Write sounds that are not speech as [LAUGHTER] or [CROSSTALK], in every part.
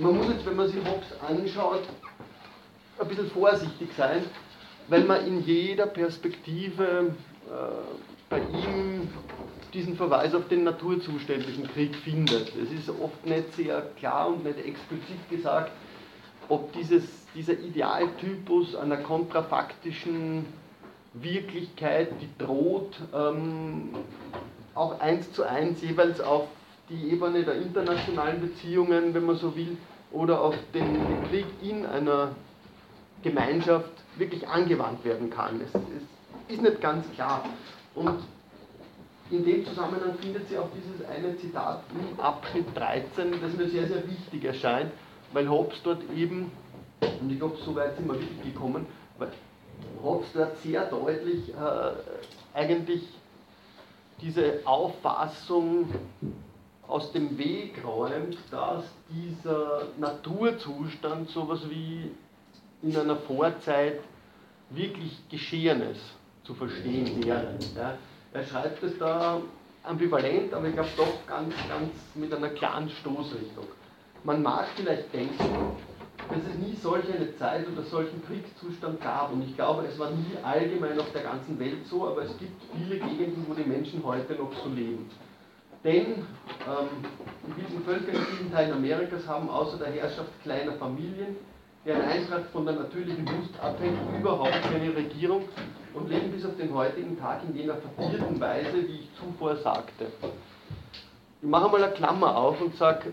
man muss jetzt, wenn man sich Hobbes anschaut, ein bisschen vorsichtig sein, weil man in jeder Perspektive äh, bei ihm diesen Verweis auf den naturzuständigen Krieg findet. Es ist oft nicht sehr klar und nicht explizit gesagt, ob dieses, dieser Idealtypus einer kontrafaktischen Wirklichkeit, die droht, ähm, auch eins zu eins jeweils auf die Ebene der internationalen Beziehungen, wenn man so will, oder auf den Krieg in einer Gemeinschaft wirklich angewandt werden kann. Es, es ist nicht ganz klar. Und in dem Zusammenhang findet sie auch dieses eine Zitat im Abschnitt 13, das mir sehr, sehr wichtig erscheint, weil Hobbes dort eben, und ich glaube, so weit sind wir wirklich gekommen, weil Hobbes dort sehr deutlich äh, eigentlich diese Auffassung aus dem Weg räumt, dass dieser Naturzustand sowas wie in einer Vorzeit wirklich Geschehenes zu verstehen wäre. Ja. Er schreibt es da ambivalent, aber ich glaube doch ganz, ganz mit einer klaren Stoßrichtung. Man mag vielleicht denken, dass es nie solch eine Zeit oder solchen Kriegszustand gab. Und ich glaube, es war nie allgemein auf der ganzen Welt so, aber es gibt viele Gegenden, wo die Menschen heute noch so leben. Denn ähm, in vielen Teilen Amerikas haben außer der Herrschaft kleiner Familien, deren Eintracht von der natürlichen Lust abhängt, überhaupt keine Regierung und leben bis auf den heutigen Tag in jener vertierten Weise, wie ich zuvor sagte. Ich mache mal eine Klammer auf und sage,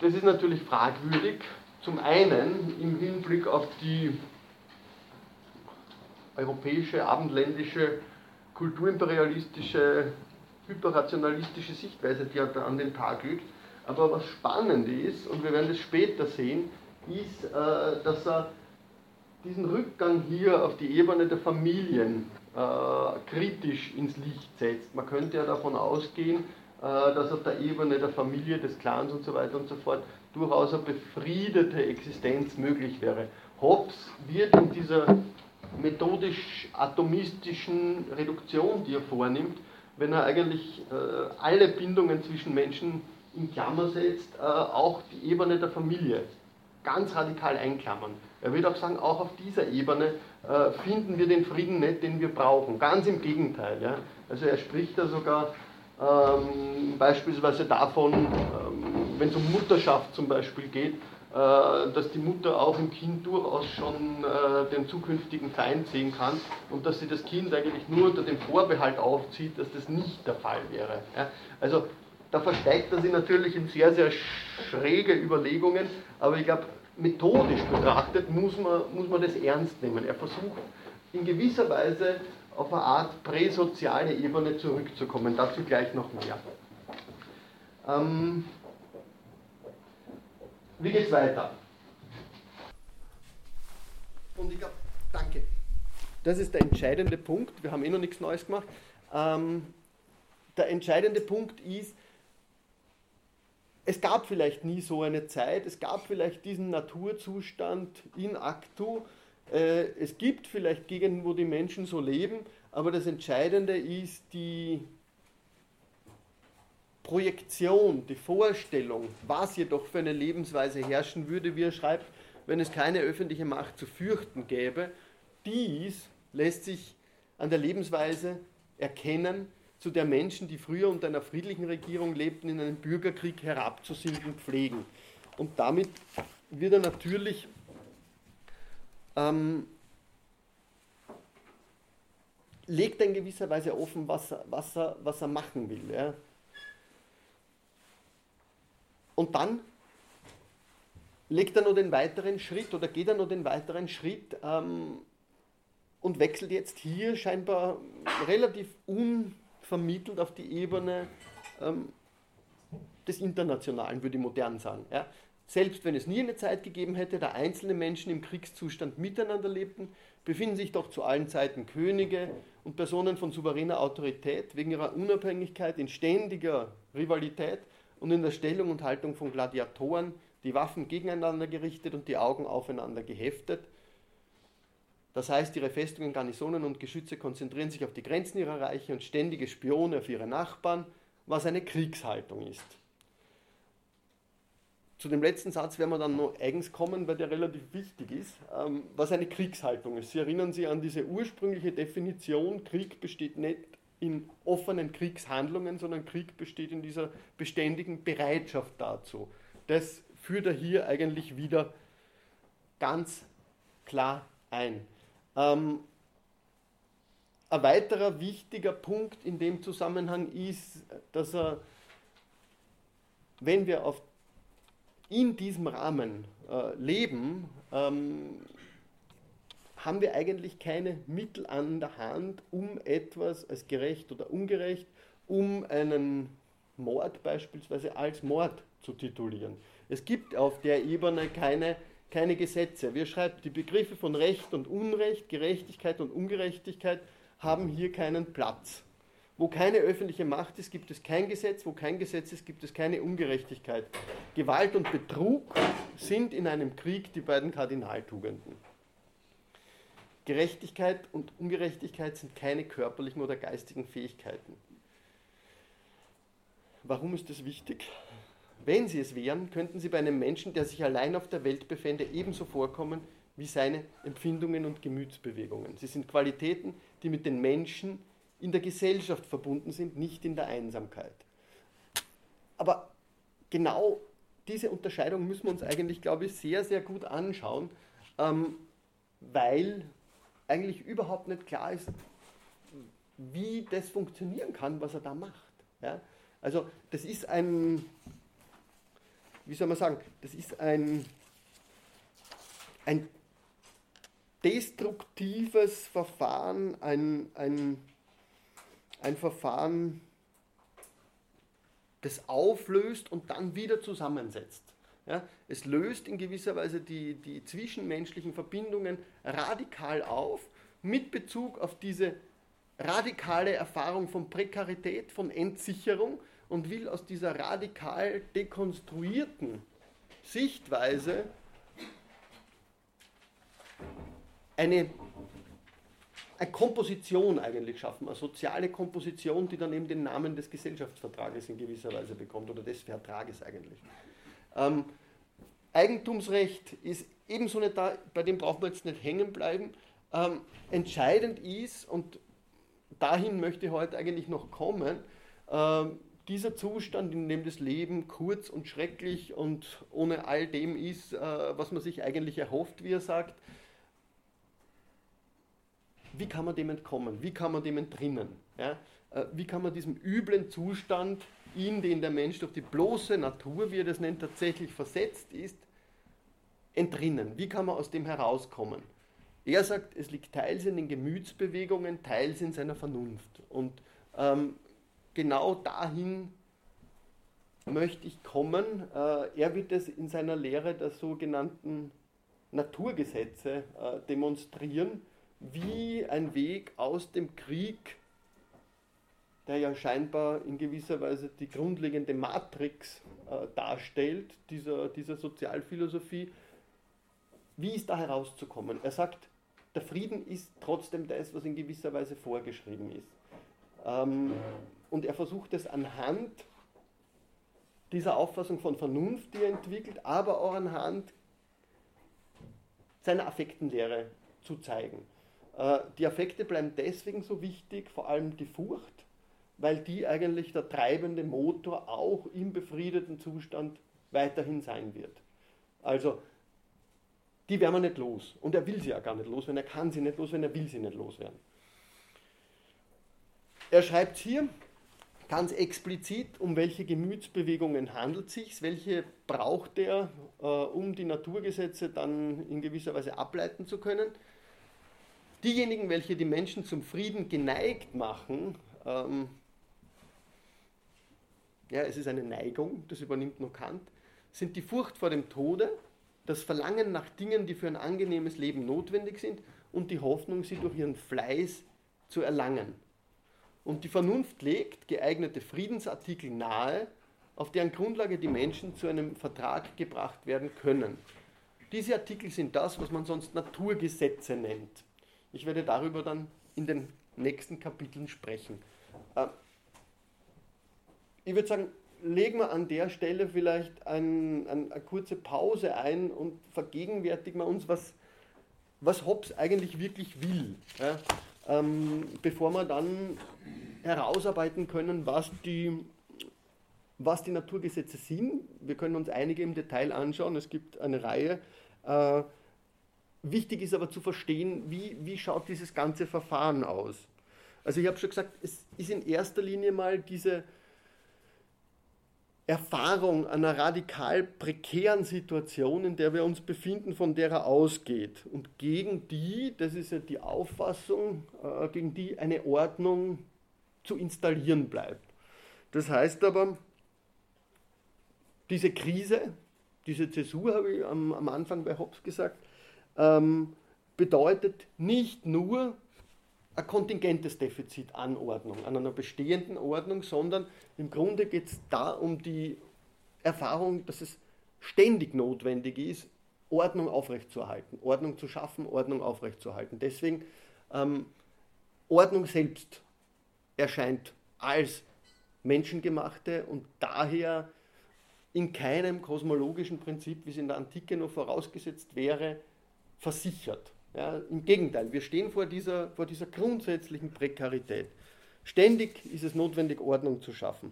das ist natürlich fragwürdig. Zum einen im Hinblick auf die europäische, abendländische, kulturimperialistische, hyperrationalistische Sichtweise, die er da an den Tag legt. Aber was spannend ist, und wir werden es später sehen, ist, äh, dass er diesen Rückgang hier auf die Ebene der Familien äh, kritisch ins Licht setzt. Man könnte ja davon ausgehen, äh, dass auf der Ebene der Familie, des Clans und so weiter und so fort durchaus eine befriedete Existenz möglich wäre. Hobbes wird in dieser methodisch-atomistischen Reduktion, die er vornimmt, wenn er eigentlich äh, alle Bindungen zwischen Menschen in Klammer setzt, äh, auch die Ebene der Familie ganz radikal einklammern. Er würde auch sagen, auch auf dieser Ebene äh, finden wir den Frieden nicht, den wir brauchen. Ganz im Gegenteil. Ja? Also er spricht da sogar ähm, beispielsweise davon, ähm, wenn es um Mutterschaft zum Beispiel geht, dass die Mutter auch im Kind durchaus schon äh, den zukünftigen Feind sehen kann und dass sie das Kind eigentlich nur unter dem Vorbehalt aufzieht, dass das nicht der Fall wäre. Ja? Also da versteigt er sich natürlich in sehr, sehr schräge Überlegungen, aber ich glaube, methodisch betrachtet muss man, muss man das ernst nehmen. Er versucht in gewisser Weise auf eine Art präsoziale Ebene zurückzukommen. Dazu gleich noch mehr. Ähm, wie geht's weiter? Und ich glaube, danke. Das ist der entscheidende Punkt. Wir haben eh noch nichts Neues gemacht. Ähm, der entscheidende Punkt ist, es gab vielleicht nie so eine Zeit, es gab vielleicht diesen Naturzustand in actu, äh, es gibt vielleicht Gegenden, wo die Menschen so leben, aber das Entscheidende ist die Projektion, die Vorstellung, was jedoch für eine Lebensweise herrschen würde, wie er schreibt, wenn es keine öffentliche Macht zu fürchten gäbe. Dies lässt sich an der Lebensweise erkennen, zu der Menschen, die früher unter einer friedlichen Regierung lebten, in einen Bürgerkrieg herabzusinken pflegen. Und damit wird er natürlich ähm, legt er in gewisser Weise offen, was er, was er, was er machen will. Ja. Und dann legt er noch den weiteren Schritt oder geht er noch den weiteren Schritt ähm, und wechselt jetzt hier scheinbar relativ un vermittelt auf die Ebene ähm, des Internationalen, würde ich modern sagen. Ja. Selbst wenn es nie eine Zeit gegeben hätte, da einzelne Menschen im Kriegszustand miteinander lebten, befinden sich doch zu allen Zeiten Könige und Personen von souveräner Autorität wegen ihrer Unabhängigkeit in ständiger Rivalität und in der Stellung und Haltung von Gladiatoren, die Waffen gegeneinander gerichtet und die Augen aufeinander geheftet, das heißt, ihre Festungen, Garnisonen und Geschütze konzentrieren sich auf die Grenzen ihrer Reiche und ständige Spione auf ihre Nachbarn, was eine Kriegshaltung ist. zu dem letzten Satz werden wir dann noch eigens kommen, weil der relativ wichtig ist, ähm, was eine Kriegshaltung ist. Sie erinnern sich an diese ursprüngliche Definition, Krieg besteht nicht in offenen Kriegshandlungen, sondern Krieg besteht in dieser beständigen Bereitschaft dazu. Das führt er hier eigentlich wieder ganz klar ein. Ähm, ein weiterer wichtiger Punkt in dem Zusammenhang ist, dass er, wenn wir auf, in diesem Rahmen äh, leben, ähm, haben wir eigentlich keine Mittel an der Hand, um etwas als gerecht oder ungerecht, um einen Mord beispielsweise als Mord zu titulieren. Es gibt auf der Ebene keine, keine Gesetze. Wir schreiben die Begriffe von Recht und Unrecht, Gerechtigkeit und Ungerechtigkeit haben hier keinen Platz. Wo keine öffentliche Macht ist, gibt es kein Gesetz. Wo kein Gesetz ist, gibt es keine Ungerechtigkeit. Gewalt und Betrug sind in einem Krieg die beiden Kardinaltugenden. Gerechtigkeit und Ungerechtigkeit sind keine körperlichen oder geistigen Fähigkeiten. Warum ist das wichtig? Wenn sie es wären, könnten sie bei einem Menschen, der sich allein auf der Welt befände, ebenso vorkommen wie seine Empfindungen und Gemütsbewegungen. Sie sind Qualitäten, die mit den Menschen in der Gesellschaft verbunden sind, nicht in der Einsamkeit. Aber genau diese Unterscheidung müssen wir uns eigentlich, glaube ich, sehr, sehr gut anschauen, ähm, weil eigentlich überhaupt nicht klar ist, wie das funktionieren kann, was er da macht. Ja? Also das ist ein, wie soll man sagen, das ist ein, ein destruktives Verfahren, ein, ein, ein Verfahren, das auflöst und dann wieder zusammensetzt. Ja, es löst in gewisser Weise die, die zwischenmenschlichen Verbindungen radikal auf, mit Bezug auf diese radikale Erfahrung von Prekarität, von Entsicherung und will aus dieser radikal dekonstruierten Sichtweise eine, eine Komposition eigentlich schaffen, eine soziale Komposition, die dann eben den Namen des Gesellschaftsvertrages in gewisser Weise bekommt oder des Vertrages eigentlich. Ähm, Eigentumsrecht ist ebenso nicht da, bei dem brauchen wir jetzt nicht hängen bleiben. Ähm, entscheidend ist, und dahin möchte ich heute eigentlich noch kommen, ähm, dieser Zustand, in dem das Leben kurz und schrecklich und ohne all dem ist, äh, was man sich eigentlich erhofft, wie er sagt, wie kann man dem entkommen? Wie kann man dem entrinnen? Ja? Äh, wie kann man diesem üblen Zustand, in den der Mensch durch die bloße Natur, wie er das nennt, tatsächlich versetzt ist, entrinnen? Wie kann man aus dem herauskommen? Er sagt, es liegt teils in den Gemütsbewegungen, teils in seiner Vernunft. Und ähm, genau dahin möchte ich kommen. Äh, er wird es in seiner Lehre der sogenannten Naturgesetze äh, demonstrieren wie ein Weg aus dem Krieg, der ja scheinbar in gewisser Weise die grundlegende Matrix äh, darstellt, dieser, dieser Sozialphilosophie, wie ist da herauszukommen? Er sagt, der Frieden ist trotzdem das, was in gewisser Weise vorgeschrieben ist. Ähm, und er versucht es anhand dieser Auffassung von Vernunft, die er entwickelt, aber auch anhand seiner Affektenlehre zu zeigen. Äh, die Affekte bleiben deswegen so wichtig, vor allem die Furcht, weil die eigentlich der treibende Motor auch im befriedeten Zustand weiterhin sein wird. Also, die werden wir nicht los. Und er will sie ja gar nicht los, wenn er kann sie nicht los, wenn er will sie nicht loswerden. Er schreibt hier ganz explizit, um welche Gemütsbewegungen handelt es sich, welche braucht er, äh, um die Naturgesetze dann in gewisser Weise ableiten zu können. Diejenigen, welche die Menschen zum Frieden geneigt machen, ähm, ja, es ist eine Neigung, das übernimmt nur Kant, sind die Furcht vor dem Tode, das Verlangen nach Dingen, die für ein angenehmes Leben notwendig sind und die Hoffnung, sie durch ihren Fleiß zu erlangen. Und die Vernunft legt geeignete Friedensartikel nahe, auf deren Grundlage die Menschen zu einem Vertrag gebracht werden können. Diese Artikel sind das, was man sonst Naturgesetze nennt. Ich werde darüber dann in den nächsten Kapiteln sprechen. Ich würde sagen, legen wir an der Stelle vielleicht ein, ein, eine kurze Pause ein und vergegenwärtigen wir uns, was, was Hobbes eigentlich wirklich will, ja? ähm, bevor wir dann herausarbeiten können, was die, was die Naturgesetze sind. Wir können uns einige im Detail anschauen, es gibt eine Reihe. Äh, wichtig ist aber zu verstehen, wie, wie schaut dieses ganze Verfahren aus. Also ich habe schon gesagt, es ist in erster Linie mal diese Erfahrung einer radikal prekären Situation, in der wir uns befinden, von der er ausgeht. Und gegen die, das ist ja die Auffassung, äh, gegen die eine Ordnung zu installieren bleibt. Das heißt aber, diese Krise, diese Zäsur, habe ich am, Anfang bei Hobbes gesagt, ähm, bedeutet nicht nur ein kontingentes Defizit an Ordnung, an einer bestehenden Ordnung, sondern im Grunde geht es da um die Erfahrung, dass es ständig notwendig ist, Ordnung aufrechtzuerhalten, Ordnung zu schaffen, Ordnung aufrechtzuerhalten. Deswegen ähm, Ordnung selbst erscheint als menschengemachte und daher in keinem kosmologischen Prinzip, wie es in der Antike noch vorausgesetzt wäre, versichert. Ja, Im Gegenteil, wir stehen vor dieser, vor dieser grundsätzlichen Prekarität. Ständig ist es notwendig, Ordnung zu schaffen.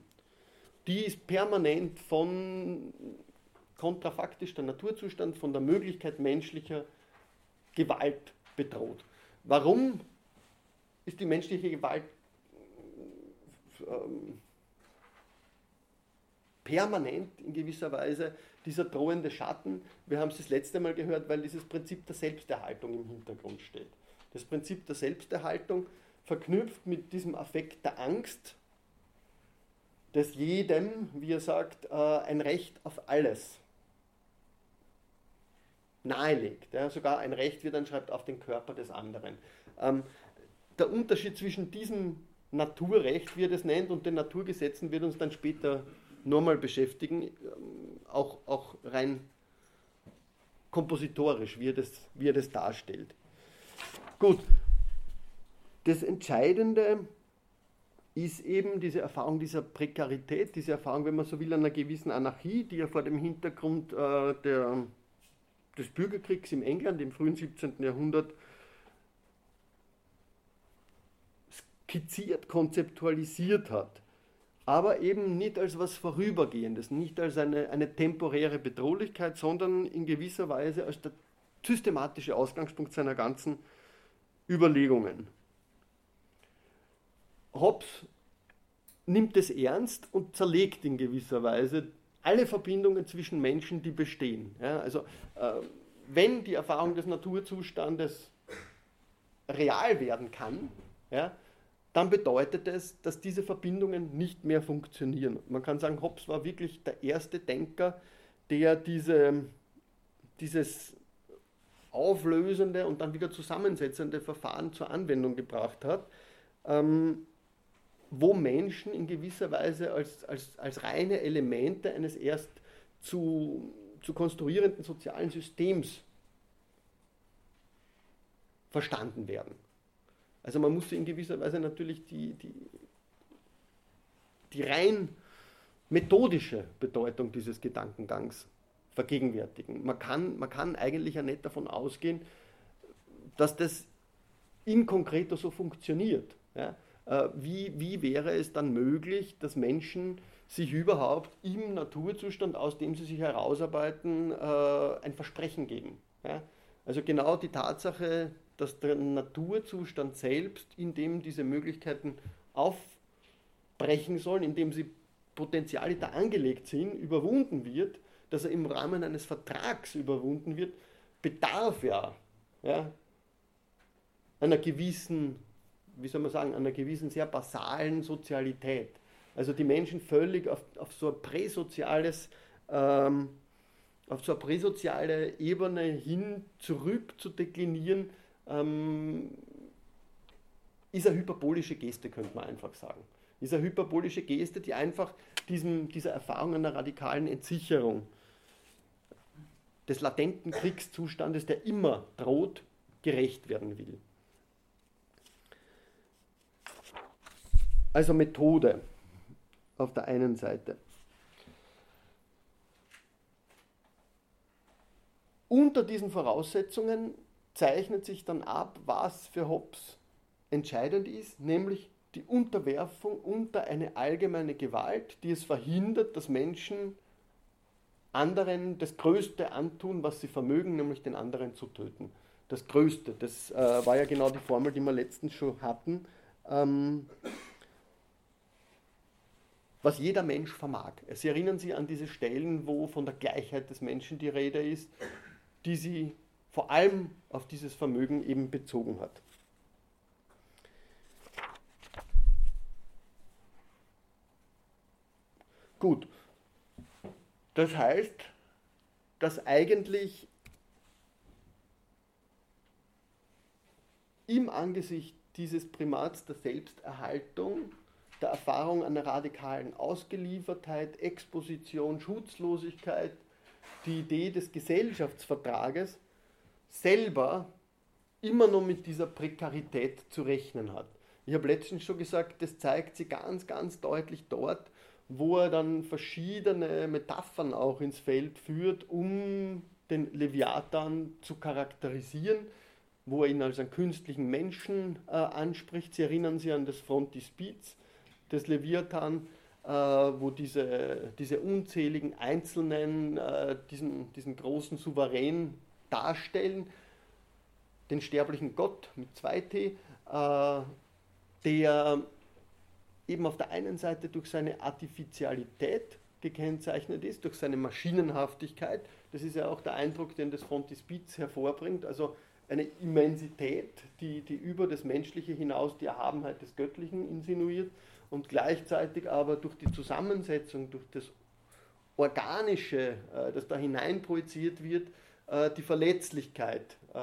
Die ist permanent von kontrafaktisch der Naturzustand, von der Möglichkeit menschlicher Gewalt bedroht. Warum ist die menschliche Gewalt ähm, permanent in gewisser Weise dieser drohende Schatten. Wir haben es das letzte Mal gehört, weil dieses Prinzip der Selbsterhaltung im Hintergrund steht. Das Prinzip der Selbsterhaltung verknüpft mit diesem Affekt der Angst, dass jedem, wie er sagt, äh, ein Recht auf alles nahelegt. Sogar ein Recht, wie er dann schreibt, auf den Körper des anderen. Ähm, der Unterschied zwischen diesem Naturrecht, wie er das nennt, und den Naturgesetzen wird uns dann später nochmal beschäftigen, ähm, auch, auch rein kompositorisch, wie er, das, wie er das darstellt. Gut, das Entscheidende ist eben diese Erfahrung dieser Prekarität, diese Erfahrung, wenn man so will, einer gewissen Anarchie, die ja vor dem Hintergrund äh, der, des Bürgerkriegs im England im frühen 17. Jahrhundert skizziert, konzeptualisiert hat aber eben nicht als was Vorübergehendes, nicht als eine, eine temporäre Bedrohlichkeit, sondern in gewisser Weise als der systematische Ausgangspunkt seiner ganzen Überlegungen. Hobbes nimmt es ernst und zerlegt in gewisser Weise alle Verbindungen zwischen Menschen, die bestehen. Ja, also äh, wenn die Erfahrung des Naturzustandes real werden kann, ja, dann bedeutet es, dass diese Verbindungen nicht mehr funktionieren. Man kann sagen, Hobbes war wirklich der erste Denker, der diese, dieses auflösende und dann wieder zusammensetzende Verfahren zur Anwendung gebracht hat, ähm, wo Menschen in gewisser Weise als, als, als reine Elemente eines erst zu, zu konstruierenden sozialen Systems verstanden werden. Also man muss in gewisser Weise natürlich die, die, die rein methodische Bedeutung dieses Gedankengangs vergegenwärtigen. Man kann, man kann eigentlich ja nicht davon ausgehen, dass das in konkreto so funktioniert. Ja? Äh, wie, wie wäre es dann möglich, dass Menschen sich überhaupt im Naturzustand, aus dem sie sich herausarbeiten, äh, ein Versprechen geben? Ja? Also genau die Tatsache, dass der Naturzustand selbst, in dem diese Möglichkeiten aufbrechen sollen, in dem sie Potenziale da angelegt sind, überwunden wird, dass er im Rahmen eines Vertrags überwunden wird, bedarf ja, ja einer gewissen, wie soll man sagen, einer gewissen sehr basalen Sozialität. Also die Menschen völlig auf, auf so ein präsoziales ähm, auf so eine präsoziale Ebene hin zurück zu deklinieren, ähm, ist eine hyperbolische Geste, könnte man einfach sagen. Ist eine hyperbolische Geste, die einfach diesem, dieser Erfahrung einer radikalen Entsicherung des latenten Kriegszustandes, der immer droht, gerecht werden will. Also Methode auf der einen Seite. Unter diesen Voraussetzungen zeichnet sich dann ab, was für Hobbes entscheidend ist, nämlich die Unterwerfung unter eine allgemeine Gewalt, die es verhindert, dass Menschen anderen das Größte antun, was sie vermögen, nämlich den anderen zu töten. Das Größte, das äh, war ja genau die Formel, die wir letztens schon hatten. Ähm, was jeder Mensch vermag. Sie erinnern sich an diese Stellen, wo von der Gleichheit des Menschen die Rede ist, die sie vor allem auf dieses Vermögen eben bezogen hat. Gut. Das heißt, dass eigentlich im Angesicht dieses Primats der Selbsterhaltung, der Erfahrung einer radikalen Ausgeliefertheit, Exposition, Schutzlosigkeit, die Idee des Gesellschaftsvertrages selber immer noch mit dieser Prekarität zu rechnen hat. Ich habe letztens schon gesagt, das zeigt sie ganz, ganz deutlich dort, wo er dann verschiedene Metaphern auch ins Feld führt, um den Leviathan zu charakterisieren, wo er ihn als einen künstlichen Menschen äh, anspricht. Sie erinnern sich an das Frontispiz des Leviathan, wo diese, diese unzähligen Einzelnen äh, diesen, diesen großen Souverän darstellen, den sterblichen Gott mit 2T, äh, der eben auf der einen Seite durch seine Artificialität gekennzeichnet ist, durch seine Maschinenhaftigkeit. Das ist ja auch der Eindruck, den das Frontispiz hervorbringt. Also eine Immensität, die, die über das Menschliche hinaus die Erhabenheit des Göttlichen insinuiert und gleichzeitig aber durch die Zusammensetzung, durch das Organische, äh, das da hineinprojiziert wird, äh, die Verletzlichkeit äh,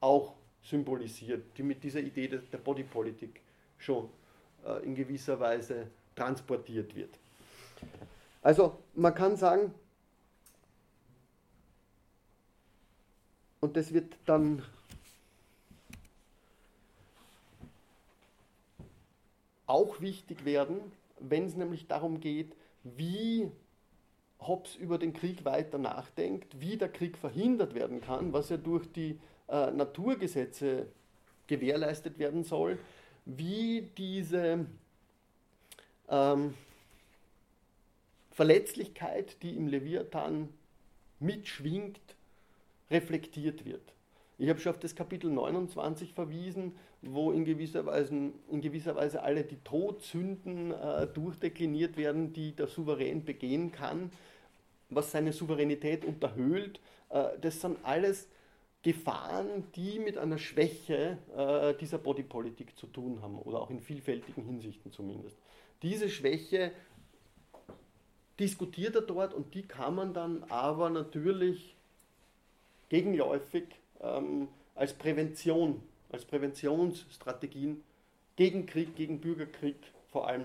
auch symbolisiert, die mit dieser Idee der Bodypolitik schon in gewisser Weise transportiert wird. Also man kann sagen, und das wird dann auch wichtig werden, wenn es nämlich darum geht, wie Hobbes über den Krieg weiter nachdenkt, wie der Krieg verhindert werden kann, was ja durch die äh, Naturgesetze gewährleistet werden soll, wie diese ähm, Verletzlichkeit, die im Leviathan mitschwingt, reflektiert wird. Ich habe schon auf das Kapitel 29 verwiesen, wo in gewisser Weise, in gewisser Weise alle die Todsünden äh, durchdekliniert werden, die der Souverän begehen kann, was seine Souveränität unterhöhlt. Äh, das sind alles Gefahren, die mit einer Schwäche äh, dieser Bodypolitik zu tun haben oder auch in vielfältigen Hinsichten zumindest. Diese Schwäche diskutiert er dort und die kann man dann aber natürlich gegenläufig ähm, als Prävention, als Präventionsstrategien gegen Krieg, gegen Bürgerkrieg vor allem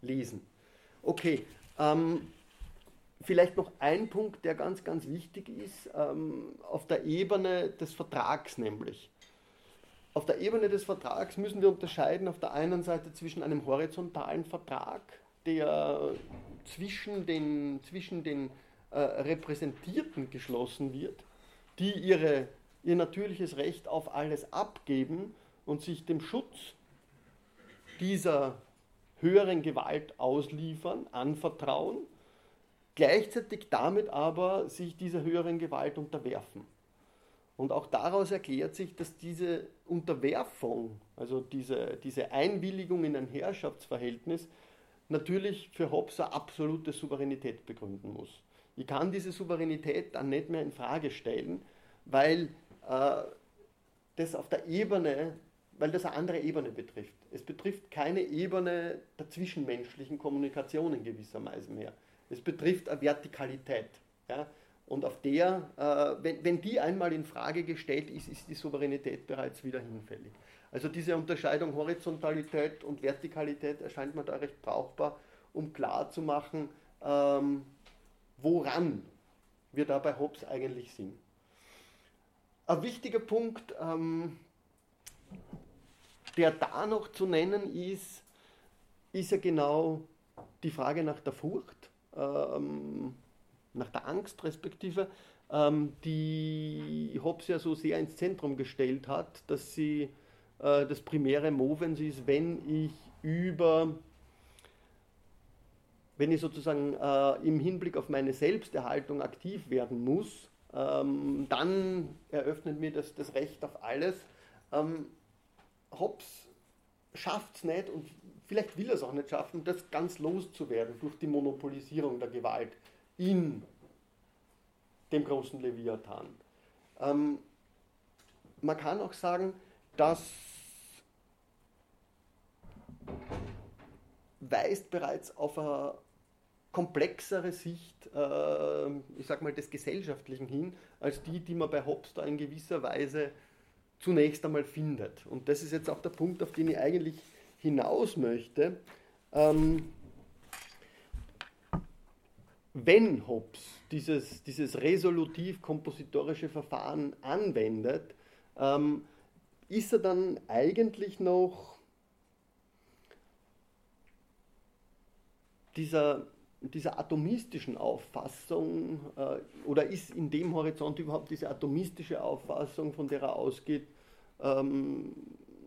lesen. Okay, ähm, Vielleicht noch ein Punkt, der ganz, ganz wichtig ist, ähm, auf der Ebene des Vertrags nämlich. Auf der Ebene des Vertrags müssen wir unterscheiden auf der einen Seite zwischen einem horizontalen Vertrag, der zwischen den, zwischen den äh, Repräsentierten geschlossen wird, die ihre, ihr natürliches Recht auf alles abgeben und sich dem Schutz dieser höheren Gewalt ausliefern, anvertrauen gleichzeitig damit aber sich dieser höheren Gewalt unterwerfen. Und auch daraus erklärt sich, dass diese Unterwerfung, also diese, diese Einwilligung in ein Herrschaftsverhältnis, natürlich für Hobbes eine absolute Souveränität begründen muss. Ich kann diese Souveränität dann nicht mehr in Frage stellen, weil äh, das auf der Ebene, weil das eine andere Ebene betrifft. Es betrifft keine Ebene der zwischenmenschlichen Kommunikation in gewisser Weise mehr. Es betrifft eine Vertikalität. Ja? Und auf der, äh, wenn, wenn die einmal in Frage gestellt ist, ist die Souveränität bereits wieder hinfällig. Also diese Unterscheidung Horizontalität und Vertikalität erscheint mir da recht brauchbar, um klarzumachen, ähm, woran wir da bei Hobbes eigentlich sind. Ein wichtiger Punkt, ähm, der da noch zu nennen ist, ist ja genau die Frage nach der Furcht ähm, nach der Angst respektive, ähm, die Hobbes ja so sehr ins Zentrum gestellt hat, dass sie äh, das primäre Movens ist, wenn ich über wenn ich sozusagen äh, im Hinblick auf meine Selbsterhaltung aktiv werden muss, ähm, dann eröffnet mir das das Recht auf alles. Ähm, Hobbes schafft es nicht und vielleicht will er es auch nicht schaffen, das ganz loszuwerden durch die Monopolisierung der Gewalt in dem großen Leviathan. Ähm, man kann auch sagen, dass weist bereits auf eine komplexere Sicht, äh, ich sag mal, des Gesellschaftlichen hin, als die, die man bei Hobbes da in gewisser Weise zunächst einmal findet. Und das ist jetzt auch der Punkt, auf den ich eigentlich hinaus möchte. Ähm, wenn Hobbes dieses, dieses resolutiv-kompositorische Verfahren anwendet, ähm, ist er dann eigentlich noch dieser, dieser atomistischen Auffassung äh, oder ist in dem Horizont überhaupt diese atomistische Auffassung, von der er ausgeht, ähm,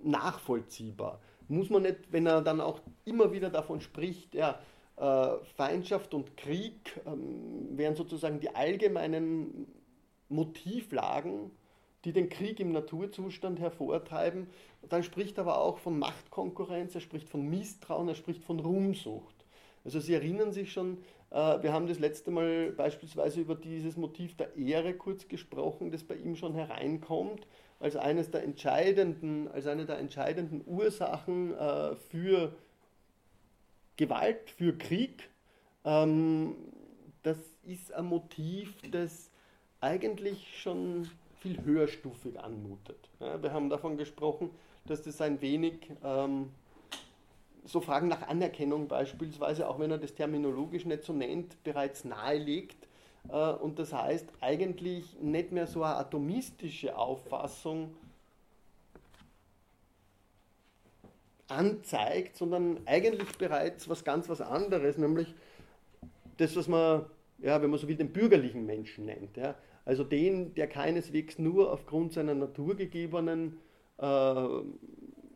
nachvollziehbar? Muss man nicht, wenn er dann auch immer wieder davon spricht, ja, äh, Feindschaft und Krieg ähm, wären sozusagen die allgemeinen Motivlagen, die den Krieg im Naturzustand hervortreiben. Dann spricht er aber auch von Machtkonkurrenz, er spricht von Misstrauen, er spricht von Ruhmsucht. Also Sie erinnern sich schon, äh, wir haben das letzte Mal beispielsweise über dieses Motiv der Ehre kurz gesprochen, das bei ihm schon hereinkommt, als eines der entscheidenden, als eine der entscheidenden Ursachen äh, für Gewalt, für Krieg. Ähm, das ist ein Motiv, das eigentlich schon viel höherstufig anmutet. wir haben davon gesprochen, dass das ein wenig ähm, so Fragen nach Anerkennung beispielsweise, auch wenn er das terminologisch nicht so nennt, bereits nahelegt. Äh, und das heißt eigentlich nicht mehr so eine atomistische Auffassung anzeigt, sondern eigentlich bereits was ganz was anderes, nämlich das, was man, ja, wenn man so will, den bürgerlichen Menschen nennt. Ja. Also den, der keineswegs nur aufgrund seiner naturgegebenen äh,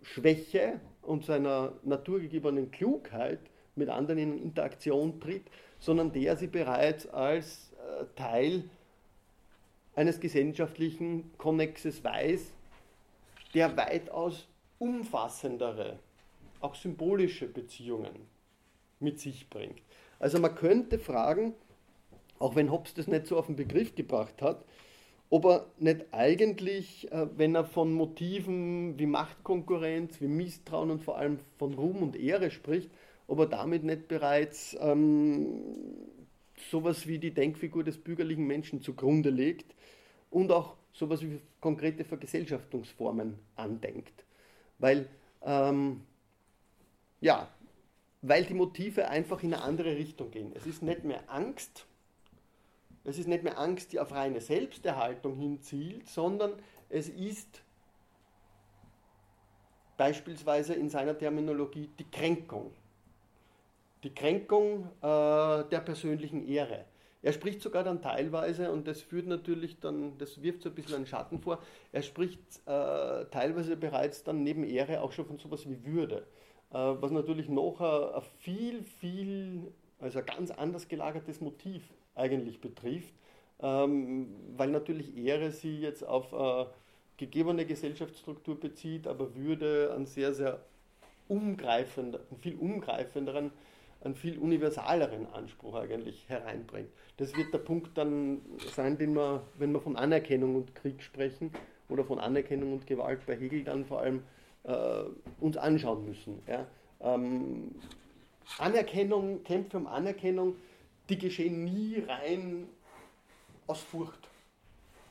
Schwäche und seiner naturgegebenen Klugheit mit anderen in Interaktion tritt, sondern der sie bereits als äh, Teil eines gesellschaftlichen Konnexes weiß, der weitaus umfassendere, auch symbolische Beziehungen mit sich bringt. Also man könnte fragen, auch wenn Hobbes das nicht so auf den Begriff gebracht hat, ob er nicht eigentlich, äh, wenn er von Motiven wie Machtkonkurrenz, wie Misstrauen und vor allem von Ruhm und Ehre spricht, ob er damit nicht bereits ähm, sowas wie die Denkfigur des bürgerlichen Menschen zugrunde legt und auch sowas wie konkrete Vergesellschaftungsformen andenkt. Weil, ähm, ja, weil die Motive einfach in eine andere Richtung gehen. Es ist nicht mehr Angst, es ist nicht mehr Angst, die auf reine Selbsterhaltung hinzielt, sondern es ist beispielsweise in seiner Terminologie die Kränkung. Die Kränkung äh, der persönlichen Ehre. Er spricht sogar dann teilweise, und das führt natürlich dann, das wirft so ein bisschen einen Schatten vor, er spricht äh, teilweise bereits dann neben Ehre auch schon von sowas wie Würde. Äh, was natürlich noch ein, ein viel, viel, also ein ganz anders gelagertes Motiv eigentlich betrifft, ähm, weil natürlich Ehre sie jetzt auf äh, gegebene Gesellschaftsstruktur bezieht, aber Würde einen sehr, sehr umgreifenden, viel umgreifenderen, einen viel universaleren Anspruch eigentlich hereinbringt. Das wird der Punkt dann sein, den wir, wenn wir von Anerkennung und Krieg sprechen oder von Anerkennung und Gewalt bei Hegel dann vor allem äh, uns anschauen müssen. Ja. Ähm, Anerkennung, Kämpfe um Anerkennung die geschehen nie rein aus Furcht,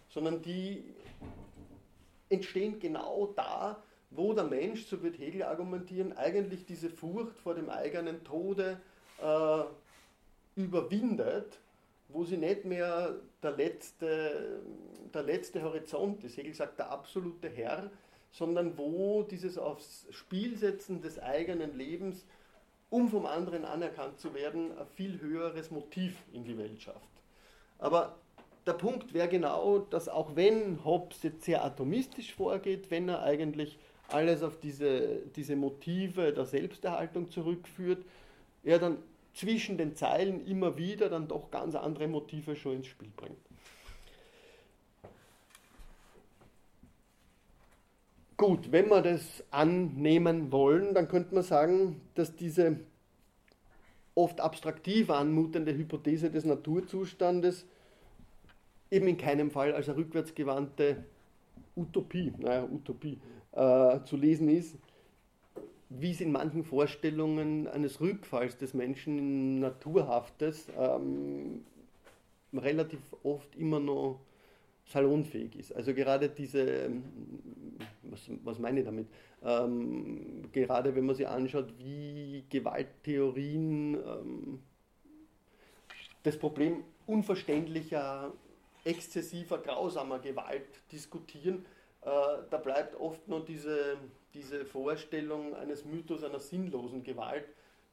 sondern die entstehen genau da, wo der Mensch, so wird Hegel argumentieren, eigentlich diese Furcht vor dem eigenen Tode äh, überwindet, wo sie nicht mehr der letzte, der letzte Horizont ist. Hegel sagt der absolute Herr, sondern wo dieses aufs Spielsetzen des eigenen Lebens um vom anderen anerkannt zu werden, ein viel höheres Motiv in die Welt schafft. Aber der Punkt wäre genau, dass auch wenn Hobbes jetzt sehr atomistisch vorgeht, wenn er eigentlich alles auf diese, diese Motive der Selbsterhaltung zurückführt, er dann zwischen den Zeilen immer wieder dann doch ganz andere Motive schon ins Spiel bringt. Gut, wenn wir das annehmen wollen, dann könnte man sagen, dass diese oft abstraktiv anmutende Hypothese des Naturzustandes eben in keinem Fall als eine rückwärtsgewandte Utopie, naja, Utopie äh, zu lesen ist, wie es in manchen Vorstellungen eines Rückfalls des Menschen in Naturhaftes ähm, relativ oft immer noch salonfähig ist. Also gerade diese, ähm, was, was meine ich damit? Ähm, gerade wenn man sich anschaut, wie Gewalttheorien ähm, das Problem unverständlicher, exzessiver, grausamer Gewalt diskutieren, äh, da bleibt oft noch diese, diese Vorstellung eines Mythos einer sinnlosen Gewalt,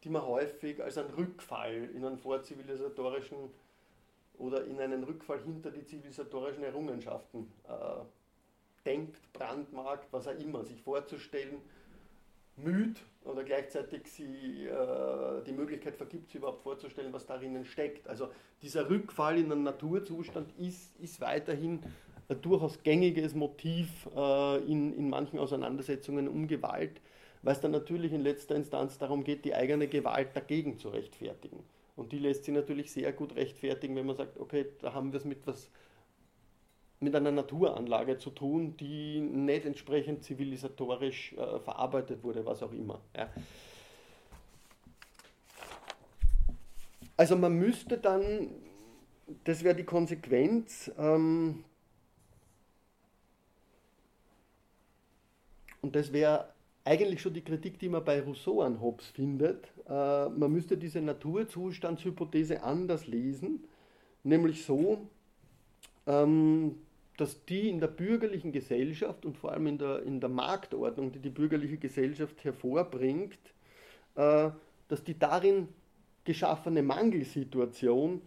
die man häufig als einen Rückfall in einen vorzivilisatorischen oder in einen Rückfall hinter die zivilisatorischen Errungenschaften äh, denkt, brandmarkt, was auch immer, sich vorzustellen, müd oder gleichzeitig sie äh, die Möglichkeit vergibt, sich überhaupt vorzustellen, was darin steckt. Also dieser Rückfall in einen Naturzustand ist, ist weiterhin ein durchaus gängiges Motiv äh, in, in manchen Auseinandersetzungen um Gewalt, weil es dann natürlich in letzter Instanz darum geht, die eigene Gewalt dagegen zu rechtfertigen. Und die lässt sich natürlich sehr gut rechtfertigen, wenn man sagt, okay, da haben wir es mit was mit einer Naturanlage zu tun, die nicht entsprechend zivilisatorisch äh, verarbeitet wurde, was auch immer. Ja. Also man müsste dann, das wäre die Konsequenz, ähm, und das wäre eigentlich schon die Kritik, die man bei Rousseau an Hobbes findet. Äh, man müsste diese Naturzustandshypothese anders lesen, nämlich so, ähm, dass die in der bürgerlichen Gesellschaft und vor allem in der, in der Marktordnung, die die bürgerliche Gesellschaft hervorbringt, äh, dass die darin geschaffene Mangelsituation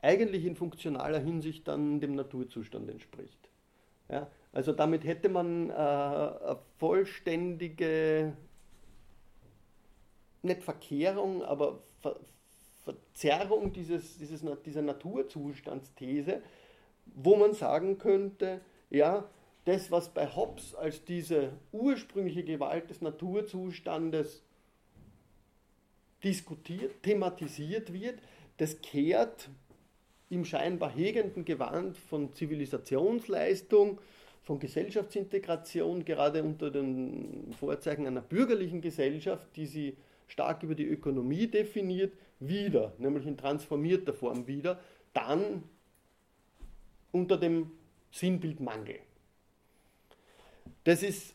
eigentlich in funktionaler Hinsicht dann dem Naturzustand entspricht. Ja, also damit hätte man äh, eine vollständige, nicht Verkehrung, aber Ver Verzerrung dieses, dieses, dieser Naturzustandsthese, wo man sagen könnte, ja, das, was bei Hobbes als diese ursprüngliche Gewalt des Naturzustandes diskutiert, thematisiert wird, das kehrt im scheinbar hegenden Gewand von Zivilisationsleistung, von Gesellschaftsintegration, gerade unter den Vorzeichen einer bürgerlichen Gesellschaft, die sie stark über die Ökonomie definiert, wieder, nämlich in transformierter Form wieder, dann unter dem Sinnbild Mangel. Das ist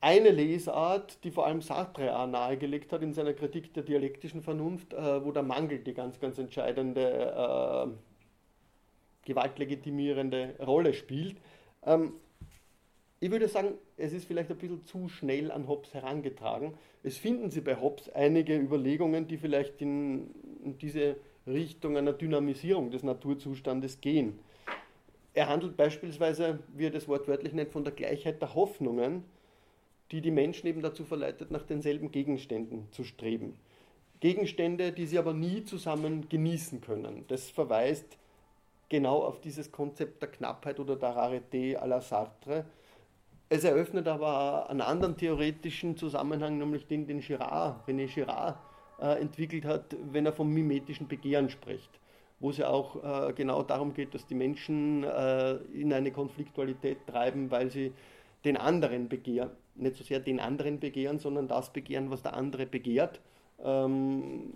eine Lesart, die vor allem Sartre auch nahegelegt hat in seiner Kritik der dialektischen Vernunft, äh, wo der Mangel die ganz, ganz entscheidende, äh, gewaltlegitimierende Rolle spielt. Ähm, ich würde sagen, es ist vielleicht ein bisschen zu schnell an Hobbes herangetragen. Es finden Sie bei Hobbes einige Überlegungen, die vielleicht in, diese Richtung einer Dynamisierung des Naturzustandes gehen. Er handelt beispielsweise, wie er das wortwörtlich nennt, von der Gleichheit der Hoffnungen, die die Menschen eben dazu verleitet, nach denselben Gegenständen zu streben. Gegenstände, die sie aber nie zusammen genießen können. Das verweist genau auf dieses Konzept der Knappheit oder der Rareté à la Sartre, es eröffnet aber einen anderen theoretischen Zusammenhang, nämlich den, den Girard, René Girard äh, entwickelt hat, wenn er vom mimetischen Begehren spricht, wo es ja auch äh, genau darum geht, dass die Menschen äh, in eine Konfliktualität treiben, weil sie den anderen begehren, nicht so sehr den anderen begehren, sondern das begehren, was der andere begehrt. Ähm,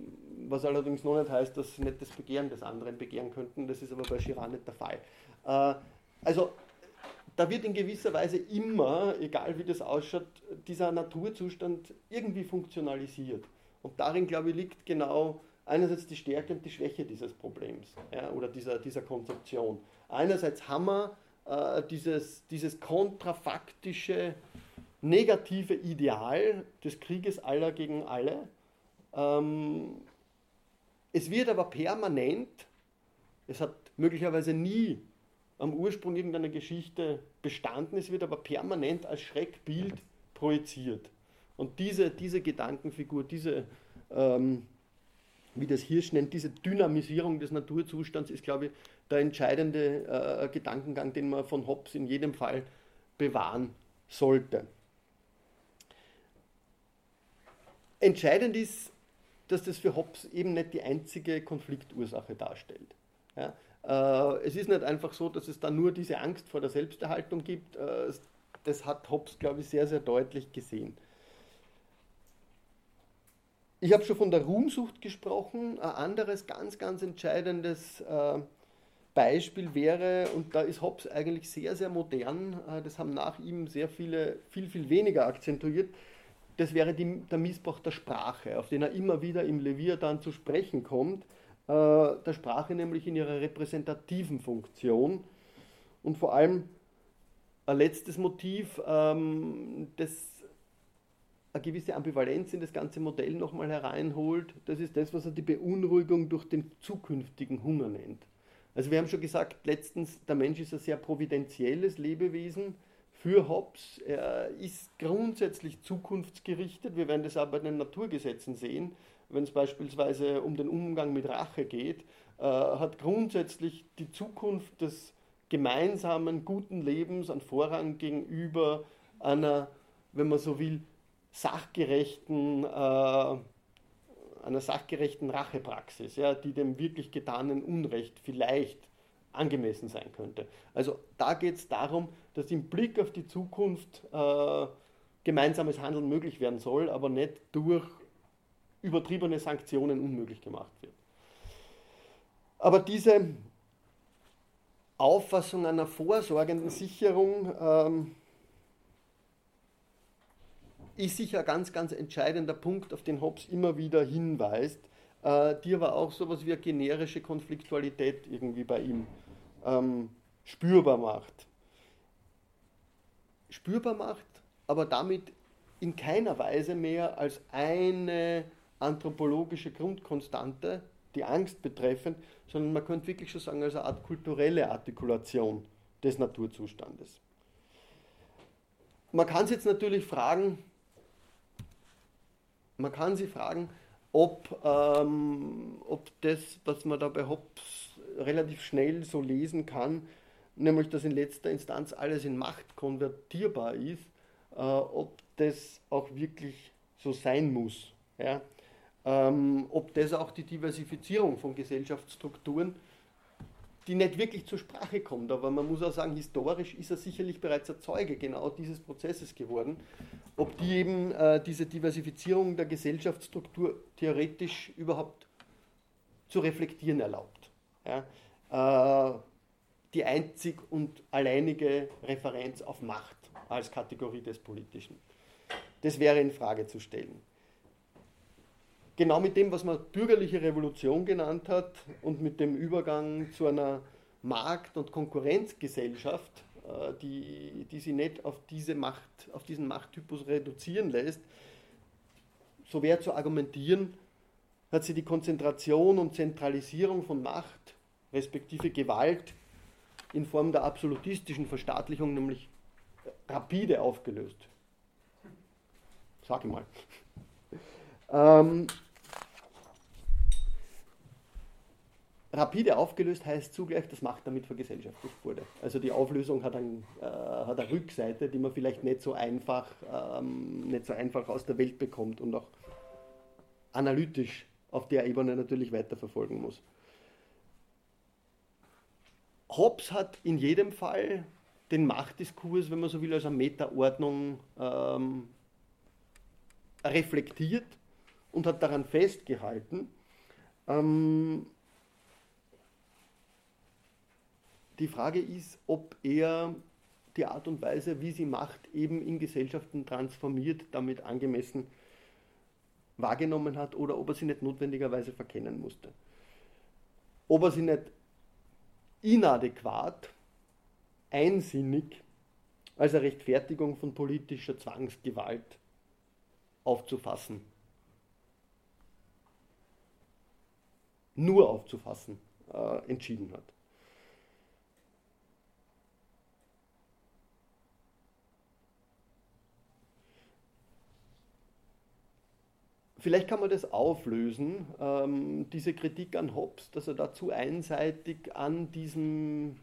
was allerdings noch nicht heißt, dass sie nicht das Begehren des anderen begehren könnten. Das ist aber bei Girard nicht der Fall. Also da wird in gewisser Weise immer, egal wie das ausschaut, dieser Naturzustand irgendwie funktionalisiert. Und darin, glaube ich, liegt genau einerseits die Stärke und die Schwäche dieses Problems ja, oder dieser, dieser Konzeption. Einerseits haben wir äh, dieses, dieses kontrafaktische, negative Ideal des Krieges aller gegen alle. Ähm, es wird aber permanent, es hat möglicherweise nie am Ursprung irgendeiner Geschichte bestanden ist, wird aber permanent als Schreckbild projiziert. Und diese, diese Gedankenfigur, diese, ähm, wie das Hirsch nennt, diese Dynamisierung des Naturzustands ist, glaube ich, der entscheidende äh, Gedankengang, den man von Hobbes in jedem Fall bewahren sollte. Entscheidend ist, dass das für Hobbes eben nicht die einzige Konfliktursache darstellt. Ja? Äh, es ist nicht einfach so, dass es da nur diese Angst vor der Selbsterhaltung gibt. Äh, das hat Hobbes, glaube ich, sehr, sehr deutlich gesehen. Ich habe schon von der Ruhmsucht gesprochen. Ein anderes ganz, ganz entscheidendes äh, Beispiel wäre, und da ist Hobbes eigentlich sehr, sehr modern, das haben nach ihm sehr viele, viel, viel weniger akzentuiert, das wäre die, der Missbrauch der Sprache, auf den er immer wieder im Leviathan zu sprechen kommt, der Sprache nämlich in ihrer repräsentativen Funktion und vor allem ein letztes Motiv, ähm, das eine gewisse Ambivalenz in das ganze Modell nochmal hereinholt, das ist das, was er die Beunruhigung durch den zukünftigen Hunger nennt. Also wir haben schon gesagt, letztens, der Mensch ist ein sehr providentielles Lebewesen für Hobbes. Er ist grundsätzlich zukunftsgerichtet. Wir werden das auch bei den Naturgesetzen sehen. Wenn es beispielsweise um den Umgang mit Rache geht, äh, hat grundsätzlich die Zukunft des gemeinsamen guten Lebens einen Vorrang gegenüber einer, wenn man so will, sachgerechten, äh, einer sachgerechten Rachepraxis, ja, die dem wirklich getanen Unrecht vielleicht angemessen sein könnte. Also da geht es darum, dass im Blick auf die Zukunft äh, gemeinsames Handeln möglich werden soll, aber nicht durch übertriebene Sanktionen unmöglich gemacht wird. Aber diese Auffassung einer vorsorgenden Sicherung ähm, ist sicher ein ganz, ganz entscheidender Punkt, auf den Hobbes immer wieder hinweist, äh, die aber auch so etwas wie eine generische Konfliktualität irgendwie bei ihm ähm, spürbar macht. Spürbar macht, aber damit in keiner Weise mehr als eine anthropologische Grundkonstante, die Angst betreffend, sondern man könnte wirklich schon sagen, als eine Art kulturelle Artikulation des Naturzustandes. Man kann sich jetzt natürlich fragen, man kann sich fragen, ob, ähm, ob das, was man da bei Hobbes relativ schnell so lesen kann, nämlich dass in letzter Instanz alles in Macht konvertierbar ist, äh, ob das auch wirklich so sein muss. Ja? Ähm, ob das auch die Diversifizierung von Gesellschaftsstrukturen die nicht wirklich zur Sprache kommt. Aber man muss auch sagen, historisch ist er sicherlich bereits ein Zeuge genau dieses Prozesses geworden. Ob die eben äh, diese Diversifizierung der Gesellschaftsstruktur theoretisch überhaupt zu reflektieren erlaubt. Ja? Äh, die einzig und alleinige Referenz auf Macht als Kategorie des Politischen. Das wäre in Frage zu stellen genau mit dem, was man bürgerliche Revolution genannt hat und mit dem Übergang zu einer Markt- und Konkurrenzgesellschaft, äh, die, die sie nicht auf, diese Macht, auf diesen Machttypus reduzieren lässt, so wäre zu argumentieren, hat sie die Konzentration und Zentralisierung von Macht, respektive Gewalt, in Form der absolutistischen Verstaatlichung nämlich rapide aufgelöst. Sag ich mal. Ähm, rapide aufgelöst heißt zugleich, dass Macht damit vergesellschaftlicht wurde. Also die Auflösung hat, ein, äh, hat eine Rückseite, die man vielleicht nicht so einfach, ähm, nicht so einfach aus der Welt bekommt und auch analytisch auf der Ebene natürlich weiterverfolgen muss. Hobbes hat in jedem Fall den Machtdiskurs, wenn man so will, als eine Metaordnung ähm, reflektiert und hat daran festgehalten. Ähm, Die Frage ist, ob er die Art und Weise, wie sie Macht eben in Gesellschaften transformiert, damit angemessen wahrgenommen hat oder ob er sie nicht notwendigerweise verkennen musste. Ob er sie nicht inadäquat, einsinnig als eine Rechtfertigung von politischer Zwangsgewalt aufzufassen. Nur aufzufassen, äh, entschieden hat. Vielleicht kann man das auflösen, ähm, diese Kritik an Hobbes, dass er da zu einseitig an diesem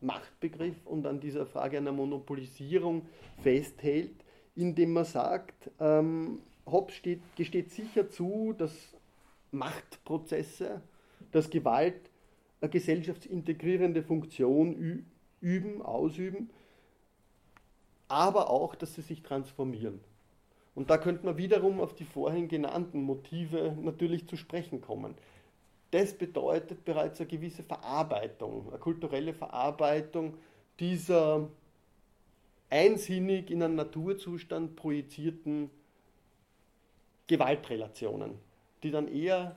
Machtbegriff und an dieser Frage einer Monopolisierung festhält, indem man sagt, ähm, Hobbes steht, gesteht sicher zu, dass Machtprozesse, dass Gewalt eine gesellschaftsintegrierende Funktion üben, ausüben, aber auch, dass sie sich transformieren. Und da könnte man wiederum auf die vorhin genannten Motive natürlich zu sprechen kommen. Das bedeutet bereits eine gewisse Verarbeitung, eine kulturelle Verarbeitung dieser einsinnig in einen Naturzustand projizierten Gewaltrelationen, die dann eher,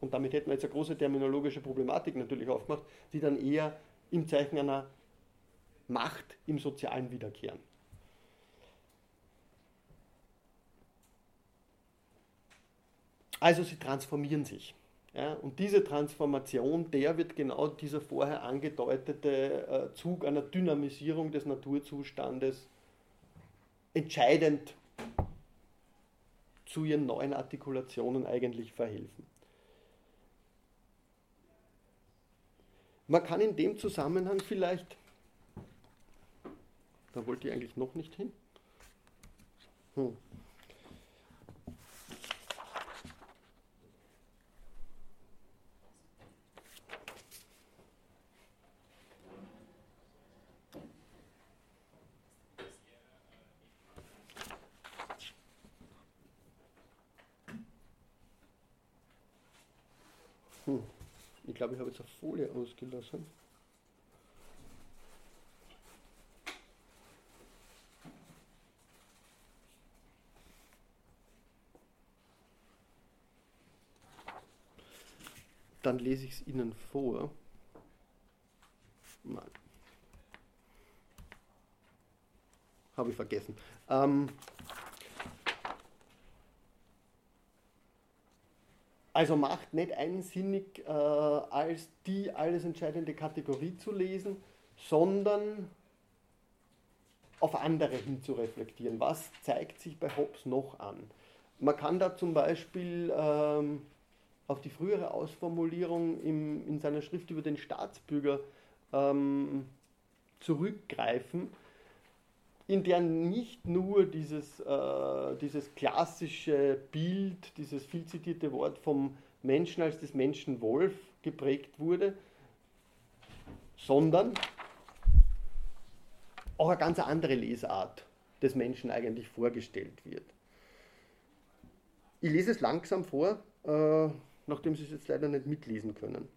und damit hätten wir jetzt eine große terminologische Problematik natürlich aufgemacht, die dann eher im Zeichen einer Macht im Sozialen wiederkehren. Also sie transformieren sich. Ja, und diese Transformation, der wird genau dieser vorher angedeutete äh, Zug einer Dynamisierung des Naturzustandes entscheidend zu ihren neuen Artikulationen eigentlich verhelfen. Man kann in dem Zusammenhang vielleicht, da wollte ich eigentlich noch nicht hin, hm. Ich glaube, ich habe jetzt eine Folie ausgelassen. Dann lese ich es Ihnen vor. Nein. Habe ich vergessen. Ähm, Also Macht nicht einsinnig äh, als die alles entscheidende Kategorie zu lesen, sondern auf andere hinzureflektieren. Was zeigt sich bei Hobbes noch an? Man kann da zum Beispiel ähm, auf die frühere Ausformulierung im, in seiner Schrift über den Staatsbürger ähm, zurückgreifen, in der nicht nur dieses, äh, dieses klassische Bild, dieses viel zitierte Wort vom Menschen als des Menschen Wolf geprägt wurde, sondern auch eine ganz andere Lesart des Menschen eigentlich vorgestellt wird. Ich lese es langsam vor, äh, nachdem Sie es jetzt leider nicht mitlesen können.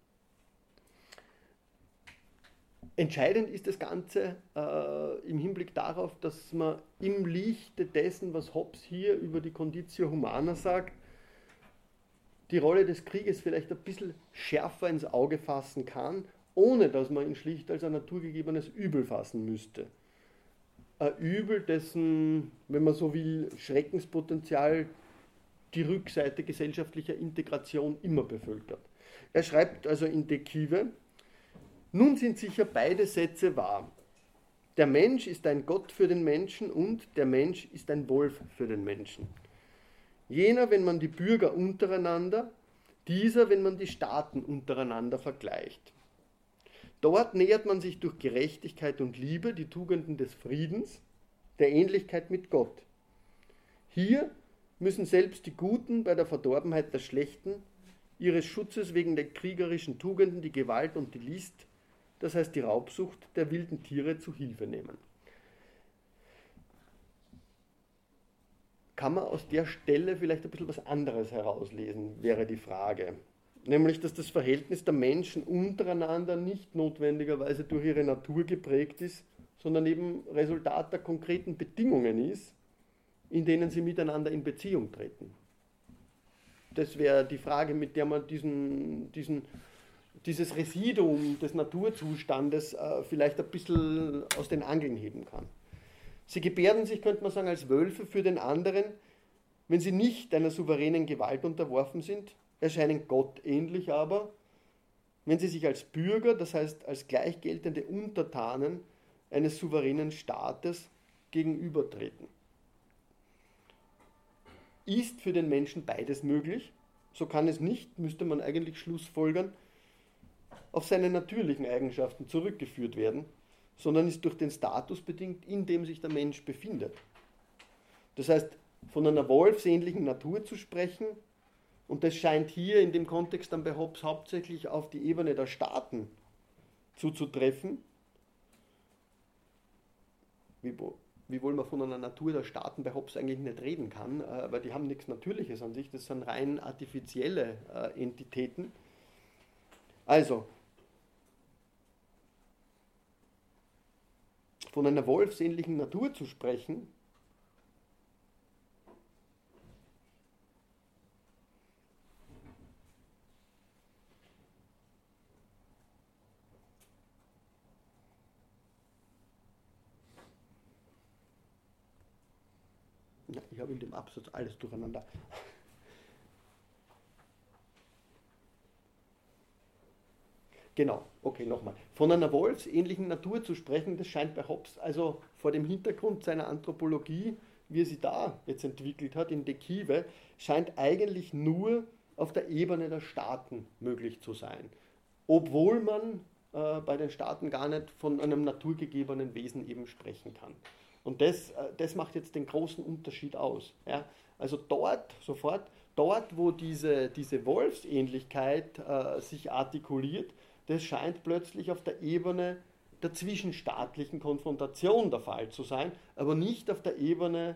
Entscheidend ist das Ganze äh, im Hinblick darauf, dass man im Lichte dessen, was Hobbes hier über die Conditio Humana sagt, die Rolle des Krieges vielleicht ein bisschen schärfer ins Auge fassen kann, ohne dass man ihn schlicht als ein naturgegebenes Übel fassen müsste. Ein Übel, dessen, wenn man so will, Schreckenspotenzial die Rückseite gesellschaftlicher Integration immer bevölkert. Er schreibt also in De Kive, nun sind sicher beide Sätze wahr. Der Mensch ist ein Gott für den Menschen und der Mensch ist ein Wolf für den Menschen. Jener, wenn man die Bürger untereinander, dieser, wenn man die Staaten untereinander vergleicht. Dort nähert man sich durch Gerechtigkeit und Liebe die Tugenden des Friedens, der Ähnlichkeit mit Gott. Hier müssen selbst die Guten bei der Verdorbenheit der Schlechten ihres Schutzes wegen der kriegerischen Tugenden die Gewalt und die List das heißt die Raubsucht der wilden Tiere zu Hilfe nehmen. Kann man aus der Stelle vielleicht ein bisschen was anderes herauslesen, wäre die Frage. Nämlich, dass das Verhältnis der Menschen untereinander nicht notwendigerweise durch ihre Natur geprägt ist, sondern eben Resultat der konkreten Bedingungen ist, in denen sie miteinander in Beziehung treten. Das wäre die Frage, mit der man diesen, diesen dieses Residuum des Naturzustandes äh, vielleicht ein bisschen aus den Angeln heben kann. Sie gebärden sich, könnte man sagen, als Wölfe für den anderen, wenn sie nicht einer souveränen Gewalt unterworfen sind, erscheinen Gott ähnlich aber, wenn sie sich als Bürger, das heißt als gleichgeltende Untertanen eines souveränen Staates gegenübertreten. ist für den Menschen beides möglich. So kann es nicht, müsste man eigentlich schlussfolgern, auf seine natürlichen Eigenschaften zurückgeführt werden, sondern ist durch den Status bedingt, in dem sich der Mensch befindet. Das heißt, von einer wolfsähnlichen Natur zu sprechen, und das scheint hier in dem Kontext dann bei Hobbes hauptsächlich auf die Ebene der Staaten zuzutreffen, wie, wie wohl man von einer Natur der Staaten bei Hobbes eigentlich nicht reden kann, äh, weil die haben nichts Natürliches an sich, das sind rein artifizielle äh, Entitäten. Also, von einer wolfsähnlichen Natur zu sprechen, Ich habe in dem Absatz alles durcheinander. Genau, okay, nochmal. Von einer wolfsähnlichen Natur zu sprechen, das scheint bei Hobbes also vor dem Hintergrund seiner Anthropologie, wie er sie da jetzt entwickelt hat, in Dekive, scheint eigentlich nur auf der Ebene der Staaten möglich zu sein. Obwohl man äh, bei den Staaten gar nicht von einem naturgegebenen Wesen eben sprechen kann. Und das, äh, das macht jetzt den großen Unterschied aus. Ja? Also dort, sofort, dort, wo diese, diese Wolfsähnlichkeit äh, sich artikuliert, das scheint plötzlich auf der Ebene der zwischenstaatlichen Konfrontation der Fall zu sein, aber nicht auf der Ebene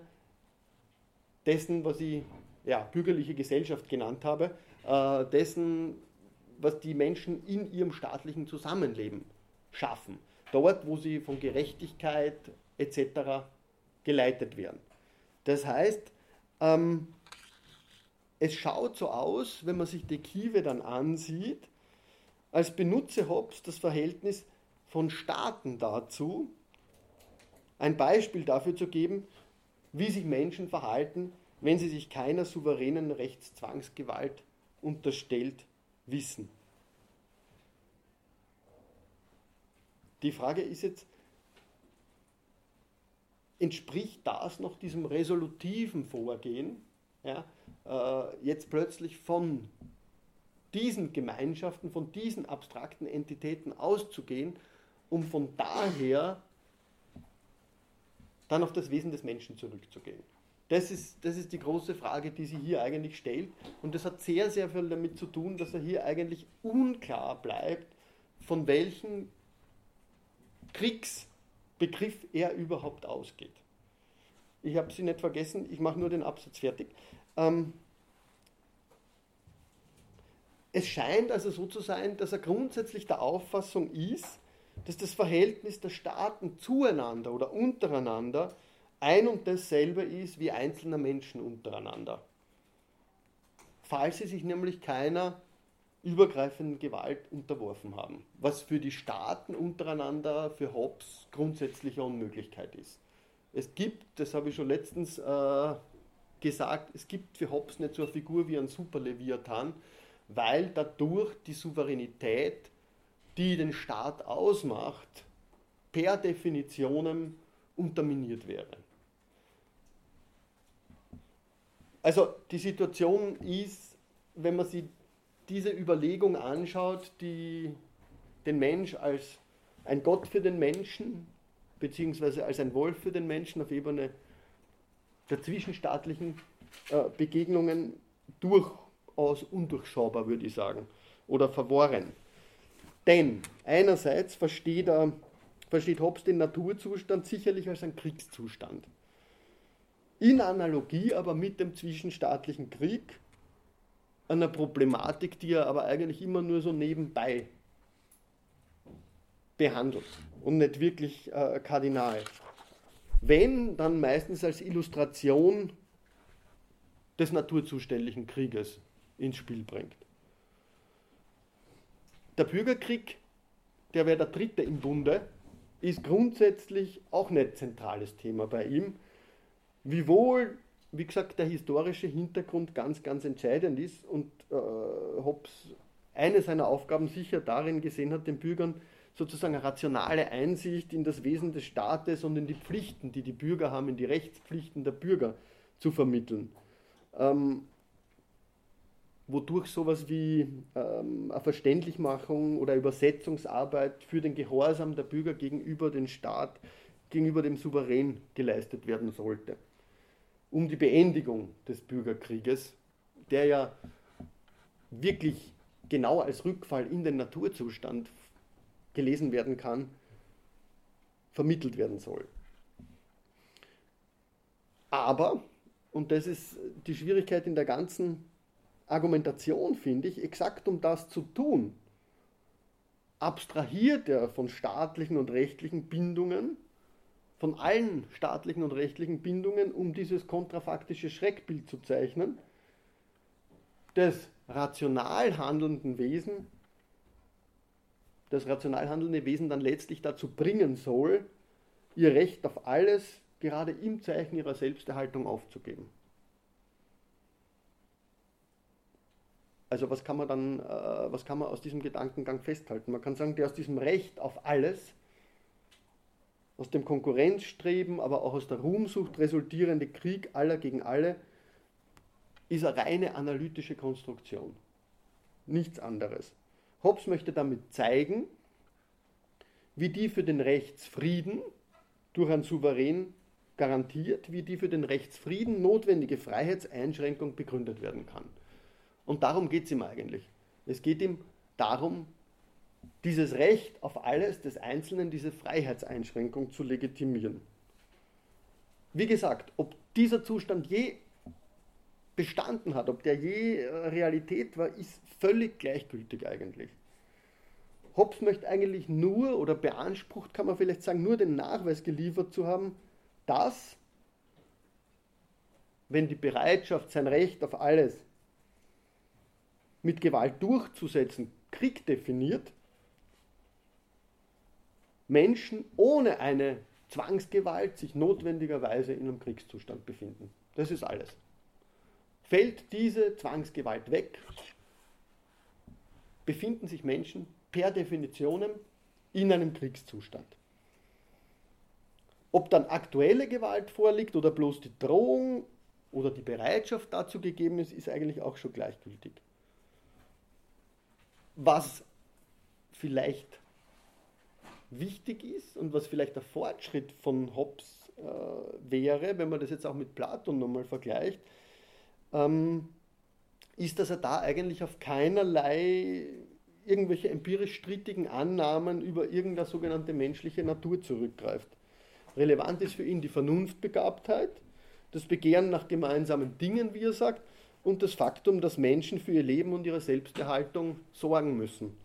dessen, was ich ja, bürgerliche Gesellschaft genannt habe, äh, dessen, was die Menschen in ihrem staatlichen Zusammenleben schaffen. Dort, wo sie von Gerechtigkeit, etc. geleitet werden. Das heißt, ähm, es schaut so aus, wenn man sich die Kiewe dann ansieht, als benutze Hobbes das Verhältnis von Staaten dazu, ein Beispiel dafür zu geben, wie sich Menschen verhalten, wenn sie sich keiner souveränen Rechtszwangsgewalt unterstellt wissen. Die Frage ist jetzt, entspricht das noch diesem resolutiven Vorgehen, ja, äh, jetzt plötzlich von diesen Gemeinschaften, von diesen abstrakten Entitäten auszugehen, um von daher dann auf das Wesen des Menschen zurückzugehen. Das ist, das ist die große Frage, die sie hier eigentlich stellt. Und das hat sehr, sehr viel damit zu tun, dass er hier eigentlich unklar bleibt, von welchen Kriegs- Begriff er überhaupt ausgeht. Ich habe sie nicht vergessen, ich mache nur den Absatz fertig. Ähm, es scheint also so zu sein, dass er grundsätzlich der Auffassung ist, dass das Verhältnis der Staaten zueinander oder untereinander ein und dasselbe ist wie einzelner Menschen untereinander. Falls sie sich nämlich keiner übergreifenden Gewalt unterworfen haben, was für die Staaten untereinander für Hobbes grundsätzliche Unmöglichkeit ist. Es gibt, das habe ich schon letztens äh, gesagt, es gibt für Hobbes nicht so eine Figur wie ein Superleviathan, weil dadurch die Souveränität, die den Staat ausmacht, per Definition unterminiert wäre. Also die Situation ist, wenn man sie diese Überlegung anschaut, die den Mensch als ein Gott für den Menschen, beziehungsweise als ein Wolf für den Menschen auf Ebene der zwischenstaatlichen äh, Begegnungen durchaus undurchschaubar, würde ich sagen, oder verworren. Denn einerseits versteht, er, versteht Hobbes den Naturzustand sicherlich als einen Kriegszustand. In Analogie aber mit dem zwischenstaatlichen Krieg einer Problematik, die er aber eigentlich immer nur so nebenbei behandelt und nicht wirklich äh, kardinal. Wenn, dann meistens als Illustration des naturzuständigen Krieges ins Spiel bringt. Der Bürgerkrieg, der wäre der dritte im Bunde, ist grundsätzlich auch nicht zentrales Thema bei ihm, wiewohl wie gesagt, der historische Hintergrund ganz, ganz entscheidend ist und äh, Hobbes eine seiner Aufgaben sicher darin gesehen hat, den Bürgern sozusagen eine rationale Einsicht in das Wesen des Staates und in die Pflichten, die die Bürger haben, in die Rechtspflichten der Bürger zu vermitteln. ähm, wodurch sowas wie ähm, eine Verständlichmachung oder Übersetzungsarbeit für den Gehorsam der Bürger gegenüber dem Staat, gegenüber dem Souverän geleistet werden sollte. Um die Beendigung des Bürgerkrieges, der ja wirklich genau als Rückfall in den Naturzustand gelesen werden kann, vermittelt werden soll. Aber, und das ist die Schwierigkeit in der ganzen Argumentation, finde ich, exakt um das zu tun, abstrahiert er von staatlichen und rechtlichen Bindungen, von allen staatlichen und rechtlichen Bindungen, um dieses kontrafaktische Schreckbild zu zeichnen, des rational handelnden Wesen, das rational handelnde Wesen dann letztlich dazu bringen soll, ihr Recht auf alles gerade im Zeichen ihrer Selbsterhaltung aufzugeben. Also was kann man dann, äh, was kann man aus diesem Gedankengang festhalten? Man kann sagen, der aus diesem Recht auf alles, aus dem Konkurrenzstreben, aber auch aus der Ruhmsucht resultierende Krieg aller gegen alle, ist eine reine analytische Konstruktion. Nichts anderes. Hobbes möchte damit zeigen, wie die für den Rechtsfrieden durch einen Souverän garantiert, wie die für den Rechtsfrieden notwendige Freiheitseinschränkung begründet werden kann. Und darum geht es ihm eigentlich. Es geht ihm darum, dieses Recht auf alles des Einzelnen, diese Freiheitseinschränkung zu legitimieren. Wie gesagt, ob dieser Zustand je bestanden hat, ob der je äh, Realität war, ist völlig gleichgültig eigentlich. Hobbes möchte eigentlich nur oder beansprucht, kann man vielleicht sagen, nur den Nachweis geliefert zu haben, dass, wenn die Bereitschaft, sein Recht auf alles mit Gewalt durchzusetzen, Krieg definiert, Menschen ohne eine Zwangsgewalt sich notwendigerweise in einem Kriegszustand befinden. Das ist alles. Fällt diese Zwangsgewalt weg, befinden sich Menschen per Definition in einem Kriegszustand. Ob dann aktuelle Gewalt vorliegt oder bloß die Drohung oder die Bereitschaft dazu gegeben ist, ist eigentlich auch schon gleichgültig. Was vielleicht wichtig ist und was vielleicht der Fortschritt von Hobbes äh, wäre, wenn man das jetzt auch mit Platon nochmal vergleicht, ähm, ist, dass er da eigentlich auf keinerlei irgendwelche empirisch strittigen Annahmen über irgendeine sogenannte menschliche Natur zurückgreift. Relevant ist für ihn die Vernunftbegabtheit, das Begehren nach gemeinsamen Dingen, wie er sagt, und das Faktum, dass Menschen für ihr Leben und ihre Selbsterhaltung sorgen müssen.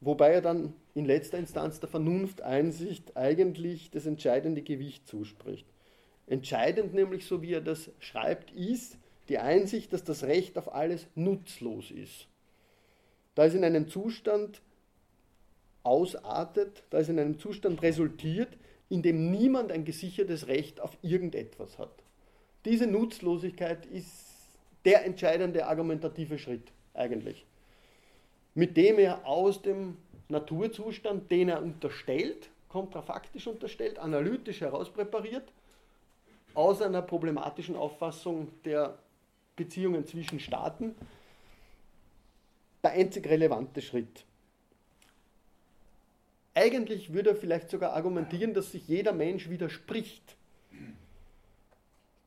Wobei er dann in letzter Instanz der Vernunfteinsicht eigentlich das entscheidende Gewicht zuspricht. Entscheidend nämlich, so wie er das schreibt, ist die Einsicht, dass das Recht auf alles nutzlos ist. Da es in einem Zustand ausartet, da es in einem Zustand resultiert, in dem niemand ein gesichertes Recht auf irgendetwas hat. Diese Nutzlosigkeit ist der entscheidende argumentative Schritt eigentlich, mit dem er aus dem Naturzustand, den er unterstellt, kontrafaktisch unterstellt, analytisch herauspräpariert, aus einer problematischen Auffassung der Beziehungen zwischen Staaten, der einzig relevante Schritt. Eigentlich würde er vielleicht sogar argumentieren, dass sich jeder Mensch widerspricht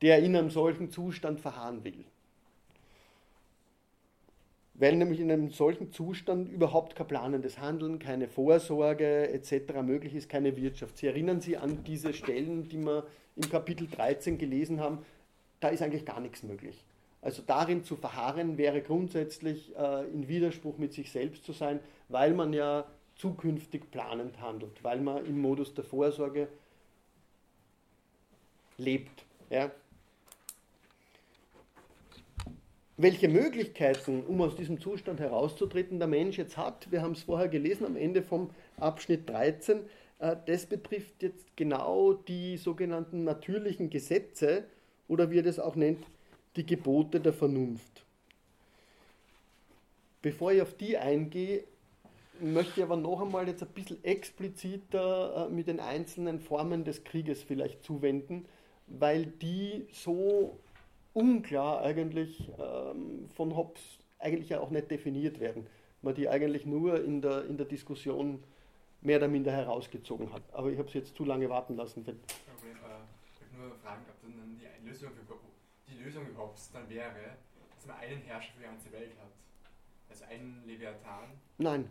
der in einem solchen Zustand verharren will. Weil nämlich in einem solchen Zustand überhaupt kein planendes Handeln, keine Vorsorge etc. möglich ist, keine Wirtschaft. Sie erinnern sich an diese Stellen, die wir im Kapitel 13 gelesen haben, da ist eigentlich gar nichts möglich. Also darin zu verharren wäre grundsätzlich äh, in Widerspruch mit sich selbst zu sein, weil man ja zukünftig planend handelt, weil man im Modus der Vorsorge lebt. Ja? Welche Möglichkeiten, um aus diesem Zustand herauszutreten, der Mensch jetzt hat. Wir haben es vorher gelesen am Ende vom Abschnitt 13. Äh, das betrifft jetzt genau die sogenannten natürlichen Gesetze oder wie er das auch nennt, die Gebote der Vernunft. Bevor ich auf die eingehe, möchte ich aber noch einmal jetzt ein bisschen expliziter äh, mit den einzelnen Formen des Krieges vielleicht zuwenden, weil die so unklar eigentlich ähm, von Hobbes eigentlich ja auch nicht definiert werden. Man die eigentlich nur in der, in der Diskussion mehr oder minder herausgezogen hat. Aber ich habe es jetzt zu lange warten lassen. Problem, äh, ich nur fragen, ob dann die Lösung, für, die Lösung überhaupt dann wäre, dass man einen Herrscher für die ganze Welt hat. Also einen Leviathan. Nein,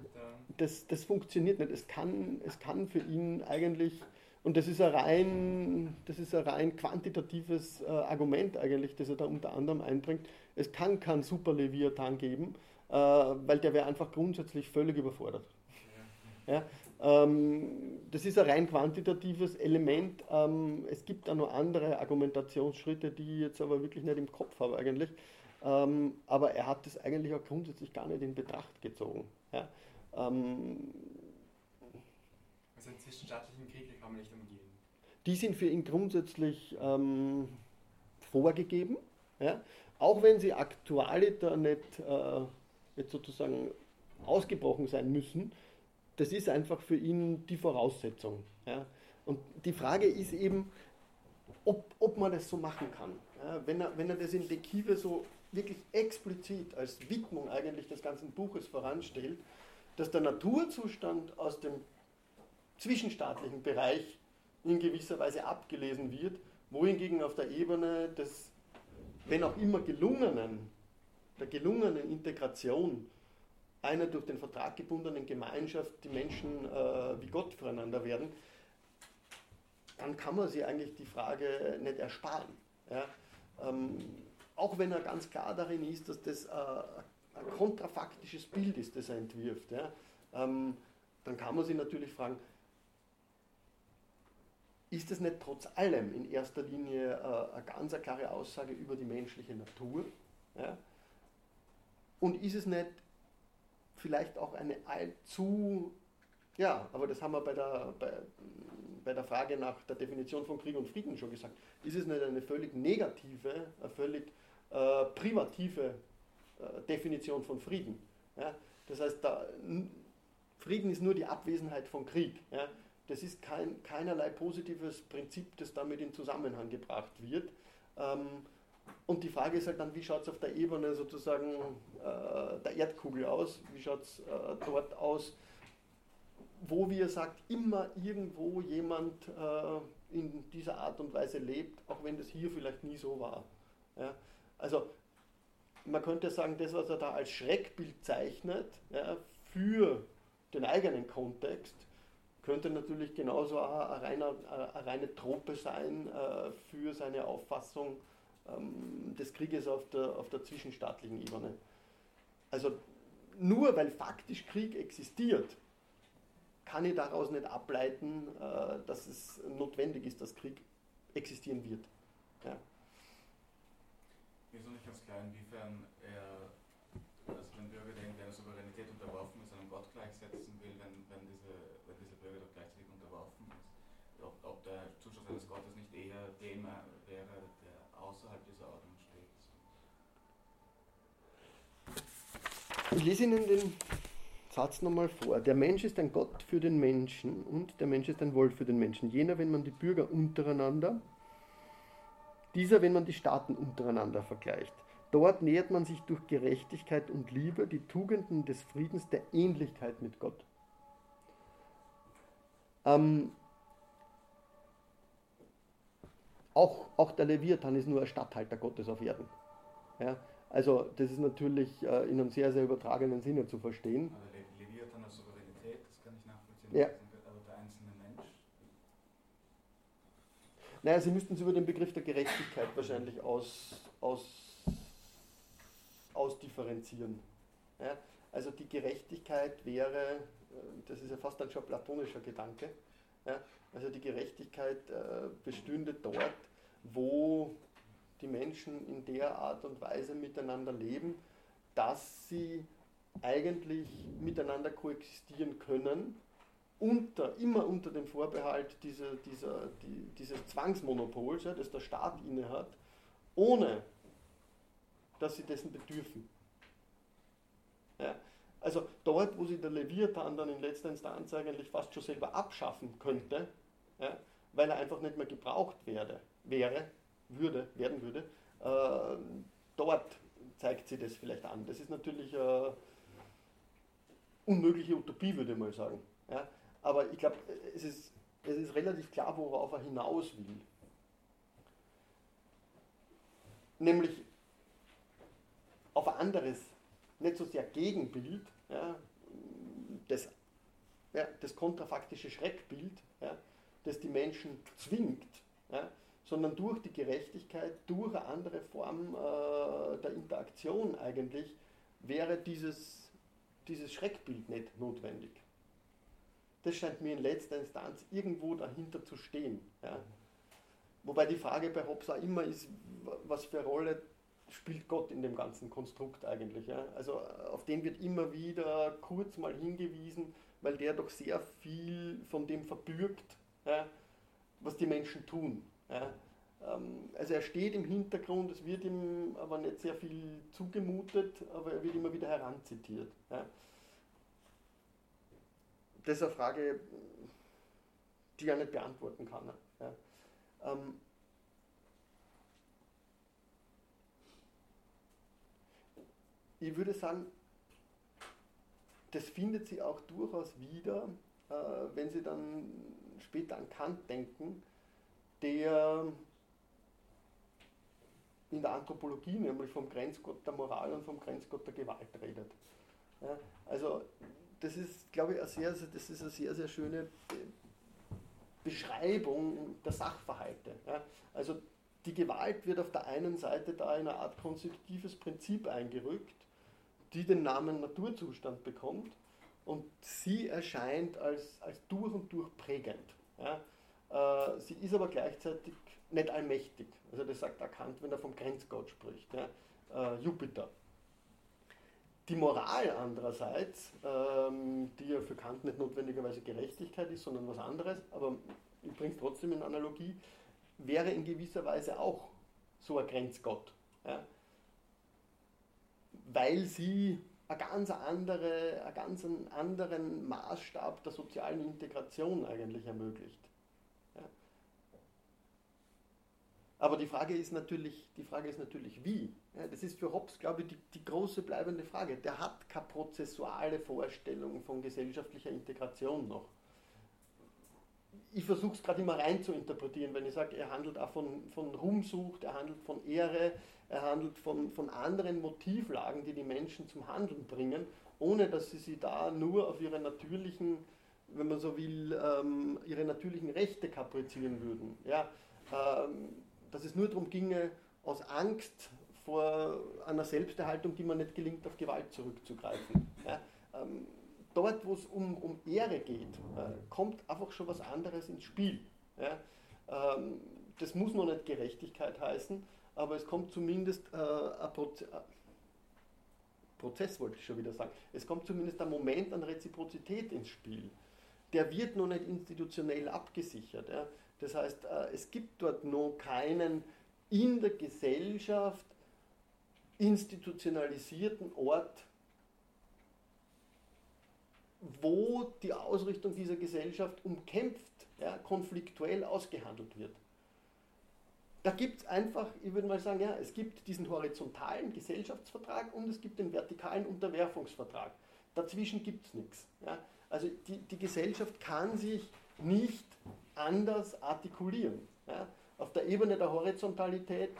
das, das funktioniert nicht. Es kann, es kann für ihn eigentlich, und das ist ein rein, das ist ein rein quantitatives äh, Argument eigentlich, das er da unter anderem einbringt. Es kann keinen Super Leviathan geben, äh, weil der wäre einfach grundsätzlich völlig überfordert. Ja, ähm, das ist ein rein quantitatives Element. Ähm, es gibt auch noch andere Argumentationsschritte, die ich jetzt aber wirklich nicht im Kopf habe eigentlich. Ähm, aber er hat das eigentlich auch grundsätzlich gar nicht in Betracht gezogen. Ja? Einen zwischenstaatlichen Krieg kann man nicht umgehen. Die sind für ihn grundsätzlich ähm, vorgegeben, ja? auch wenn sie aktualiter nicht äh, jetzt sozusagen ausgebrochen sein müssen das ist einfach für ihn die Voraussetzung. Ja. Und die Frage ist eben, ob, ob man das so machen kann. Ja, wenn, er, wenn er das in Dekive so wirklich explizit als Widmung eigentlich des ganzen Buches voranstellt, dass der Naturzustand aus dem zwischenstaatlichen Bereich in gewisser Weise abgelesen wird, wohingegen auf der Ebene des, wenn auch immer gelungenen, der gelungenen Integration einer durch den Vertrag gebundenen Gemeinschaft die Menschen äh, wie Gott füreinander werden, dann kann man sich eigentlich die Frage nicht ersparen. Ja? Ähm, auch wenn er ganz klar darin ist, dass das äh, ein kontrafaktisches Bild ist, das er entwirft, ja? ähm, dann kann man sich natürlich fragen, ist das nicht trotz allem in erster Linie äh, eine ganz klare Aussage über die menschliche Natur? Ja? Und ist es nicht vielleicht auch eine allzu, ja, aber das haben wir bei der, bei, bei der Frage nach der Definition von Krieg und Frieden schon gesagt, ist es nicht eine völlig negative, eine völlig äh, privative äh, Definition von Frieden? Ja? Das heißt, da, Frieden ist nur die Abwesenheit von Krieg. Ja? Das ist kein, keinerlei positives Prinzip, das damit in Zusammenhang gebracht wird. Ähm, und die Frage ist halt dann, wie schaut es auf der Ebene sozusagen äh, der Erdkugel aus? Wie schaut es äh, dort aus, wo, wie er sagt, immer irgendwo jemand äh, in dieser Art und Weise lebt, auch wenn das hier vielleicht nie so war. Ja? Also man könnte sagen, das, was er da als Schreckbild zeichnet, ja, für den eigenen Kontext, könnte natürlich genauso eine reine, eine reine Trope sein äh, für seine Auffassung ähm, des Krieges auf der, auf der zwischenstaatlichen Ebene. Also nur weil faktisch Krieg existiert, kann ich daraus nicht ableiten, äh, dass es notwendig ist, dass Krieg existieren wird. Ja. Mir ist noch nicht ganz klar, inwiefern er also den Bürger, der der Souveränität unterworfen ist, einem Gott gleichsetzen will, wenn, wenn, diese, wenn dieser Bürger doch gleichzeitig unterworfen ist. Ob, ob der Zustand eines Gottes nicht dem wäre, der außerhalb dieser Ordnung steht. Ich lese Ihnen den Satz nochmal vor. Der Mensch ist ein Gott für den Menschen und der Mensch ist ein Wolf für den Menschen. Jener, wenn man die Bürger untereinander, dieser, wenn man die Staaten untereinander vergleicht. Dort nähert man sich durch Gerechtigkeit und Liebe die Tugenden des Friedens der Ähnlichkeit mit Gott. Ähm, auch, auch der Leviathan ist nur ein Statthalter Gottes auf Erden. Ja? Also das ist natürlich äh, in einem sehr, sehr übertragenen Sinne zu verstehen. Aber der Leviathan als Souveränität, das kann ich nachvollziehen. Ja. Aber der einzelne Mensch? Naja, Sie müssten es über den Begriff der Gerechtigkeit wahrscheinlich aus, aus, ausdifferenzieren. Ja? Also die Gerechtigkeit wäre, äh, das ist ja fast ein schon platonischer Gedanke, ja? Also die Gerechtigkeit äh, bestünde dort, wo die Menschen in der Art und Weise miteinander leben, dass sie eigentlich miteinander koexistieren können, unter, immer unter dem Vorbehalt dieser, dieser, die, dieses Zwangsmonopols, ja, das der Staat innehat, ohne dass sie dessen bedürfen. Ja, also dort, wo sich der Leviathan dann in letzter Instanz eigentlich fast schon selber abschaffen könnte, ja, weil er einfach nicht mehr gebraucht werde, wäre, würde, werden würde, Äh, dort zeigt sich das vielleicht an. Das ist natürlich eine unmögliche Utopie, würde ich mal sagen. Ja? Aber ich glaube, es ist, es ist relativ klar, worauf er hinaus will. Nämlich auf ein anderes, nicht so sehr Gegenbild, ja, das, ja, das kontrafaktische Schreckbild, ja, das die Menschen zwingt, ja, sondern durch die Gerechtigkeit, durch eine andere Form äh, der Interaktion eigentlich, wäre dieses, dieses Schreckbild nicht notwendig. Das scheint mir in letzter Instanz irgendwo dahinter zu stehen. Ja. Wobei die Frage bei Hobbes auch immer ist, was für eine Rolle spielt Gott in dem ganzen Konstrukt eigentlich. Ja? Also auf den wird immer wieder kurz mal hingewiesen, weil der doch sehr viel von dem verbürgt, ja, was die Menschen tun. Ja? Ähm, also er steht im Hintergrund, es wird ihm aber nicht sehr viel zugemutet, aber er wird immer wieder heranzitiert. Ja? Das ist eine Frage, die er nicht beantworten kann. Ja? Ähm, ich würde sagen, das findet sie auch durchaus wieder, äh, wenn Sie dann später an Kant denken, der in der Anthropologie nämlich vom Grenzgott der Moral und vom Grenzgott der Gewalt redet. Also das ist, glaube ich, eine sehr, das ist eine sehr, sehr schöne Beschreibung der Sachverhalte. Also die Gewalt wird auf der einen Seite da in eine Art konstitutives Prinzip eingerückt, die den Namen Naturzustand bekommt und sie erscheint als, als durch und durch prägend. Ja. Äh, sie ist aber gleichzeitig nicht allmächtig. Also das sagt Kant, wenn er vom Grenzgott spricht, ja. äh, Jupiter. Die Moral andererseits, ähm, die ja für Kant nicht notwendigerweise Gerechtigkeit ist, sondern was anderes, aber ich bringe es trotzdem in Analogie, wäre in gewisser Weise auch so ein Grenzgott. Ja weil sie eine ganz andere, einen ganz anderen Maßstab der sozialen Integration eigentlich ermöglicht. Ja. Aber die Frage ist natürlich, die Frage ist natürlich wie. Ja, das ist für Hobbes, glaube ich, die, die große bleibende Frage. Der hat keine prozessuale Vorstellung von gesellschaftlicher Integration noch ich versuche es gerade immer rein zu interpretieren, wenn ich sage, er handelt auch von, von Ruhmsucht, er handelt von Ehre, er handelt von, von anderen Motivlagen, die die Menschen zum Handeln bringen, ohne dass sie sie da nur auf ihre natürlichen, wenn man so will, ähm, ihre natürlichen Rechte kaprizieren würden. Ja, ähm, dass es nur darum ginge, aus Angst vor einer Selbsterhaltung, die man nicht gelingt, auf Gewalt zurückzugreifen. Ja, ähm, dort, wo es um, um Ehre geht, äh, kommt einfach schon was anderes ins Spiel. Ja? Ähm, das muss noch nicht Gerechtigkeit heißen, aber es kommt zumindest äh, ein Proze äh, Prozess, wollte ich schon wieder sagen. Es kommt zumindest ein Moment an Reziprozität ins Spiel. Der wird noch nicht institutionell abgesichert. Ja? Das heißt, äh, es gibt dort noch keinen in der Gesellschaft institutionalisierten Ort wo die Ausrichtung dieser Gesellschaft umkämpft, ja, konfliktuell ausgehandelt wird. Da gibt es einfach, ich würde mal sagen, ja, es gibt diesen horizontalen Gesellschaftsvertrag und es gibt den vertikalen Unterwerfungsvertrag. Dazwischen gibt es nichts. Ja. Also die, die Gesellschaft kann sich nicht anders artikulieren. Ja. Auf der Ebene der Horizontalität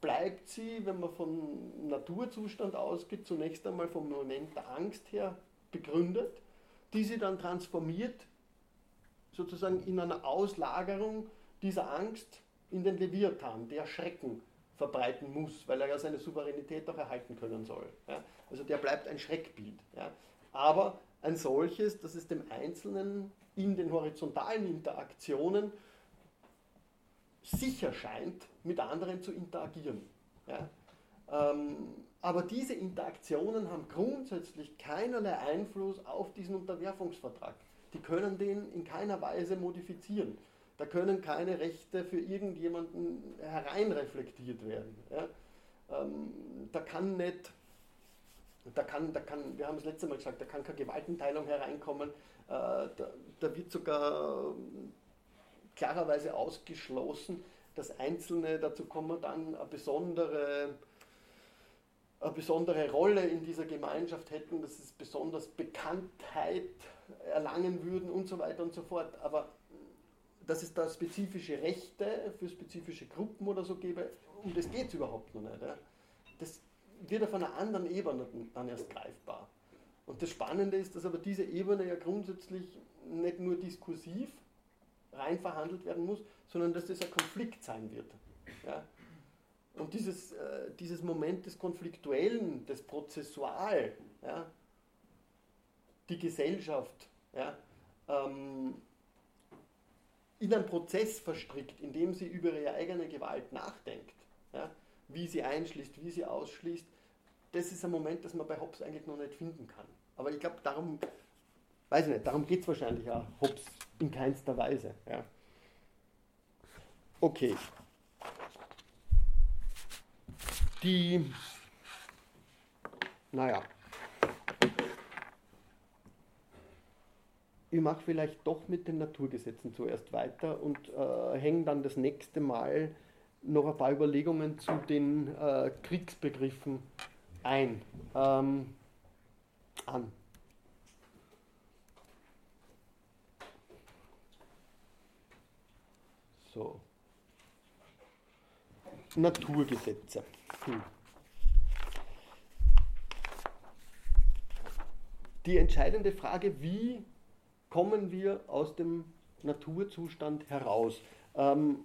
bleibt sie, wenn man vom Naturzustand ausgeht, zunächst einmal vom Moment der Angst her begründet die sie dann transformiert, sozusagen in einer Auslagerung dieser Angst in den Leviathan, der Schrecken verbreiten muss, weil er ja seine Souveränität auch erhalten können soll. Ja? Also der bleibt ein Schreckbild. Ja? Aber ein solches, dass es dem Einzelnen in den horizontalen Interaktionen sicher scheint, mit anderen zu interagieren. Ja? Ähm, aber diese Interaktionen haben grundsätzlich keinerlei Einfluss auf diesen Unterwerfungsvertrag. Die können den in keiner Weise modifizieren. Da können keine Rechte für irgendjemanden hereinreflektiert werden. Ja? Ähm, da kann nicht, da kann, da kann, wir haben es letzte Mal gesagt, da kann keine Gewaltenteilung hereinkommen. Äh, da, da wird sogar klarerweise ausgeschlossen, das Einzelne, dazu kommen dann eine besondere, eine besondere Rolle in dieser Gemeinschaft hätten, dass es besonders Bekanntheit erlangen würden und so weiter und so fort. Aber dass es da spezifische Rechte für spezifische Gruppen oder so gäbe, um das geht es überhaupt noch nicht. Ja. Das wird auf einer anderen Ebene dann erst greifbar. Und das Spannende ist, dass aber diese Ebene ja grundsätzlich nicht nur diskursiv rein verhandelt werden muss, sondern dass das ein Konflikt sein wird. Ja. Und dieses, äh, dieses Moment des Konfliktuellen, des Prozessual, ja, die Gesellschaft ja, ähm, in einen Prozess verstrickt, in dem sie über ihre eigene Gewalt nachdenkt, ja, wie sie einschließt, wie sie ausschließt, das ist ein Moment, das man bei Hobbes eigentlich noch nicht finden kann. Aber ich glaube, darum, weiß ich nicht, darum geht es wahrscheinlich auch Hobbes in keinster Weise. Ja. Okay. Die, naja, ich mache vielleicht doch mit den Naturgesetzen zuerst weiter und äh, hänge dann das nächste Mal noch ein paar Überlegungen zu den äh, Kriegsbegriffen ein, ähm, an. So. Naturgesetze. Hm. Die entscheidende Frage, wie kommen wir aus dem Naturzustand heraus? Ähm,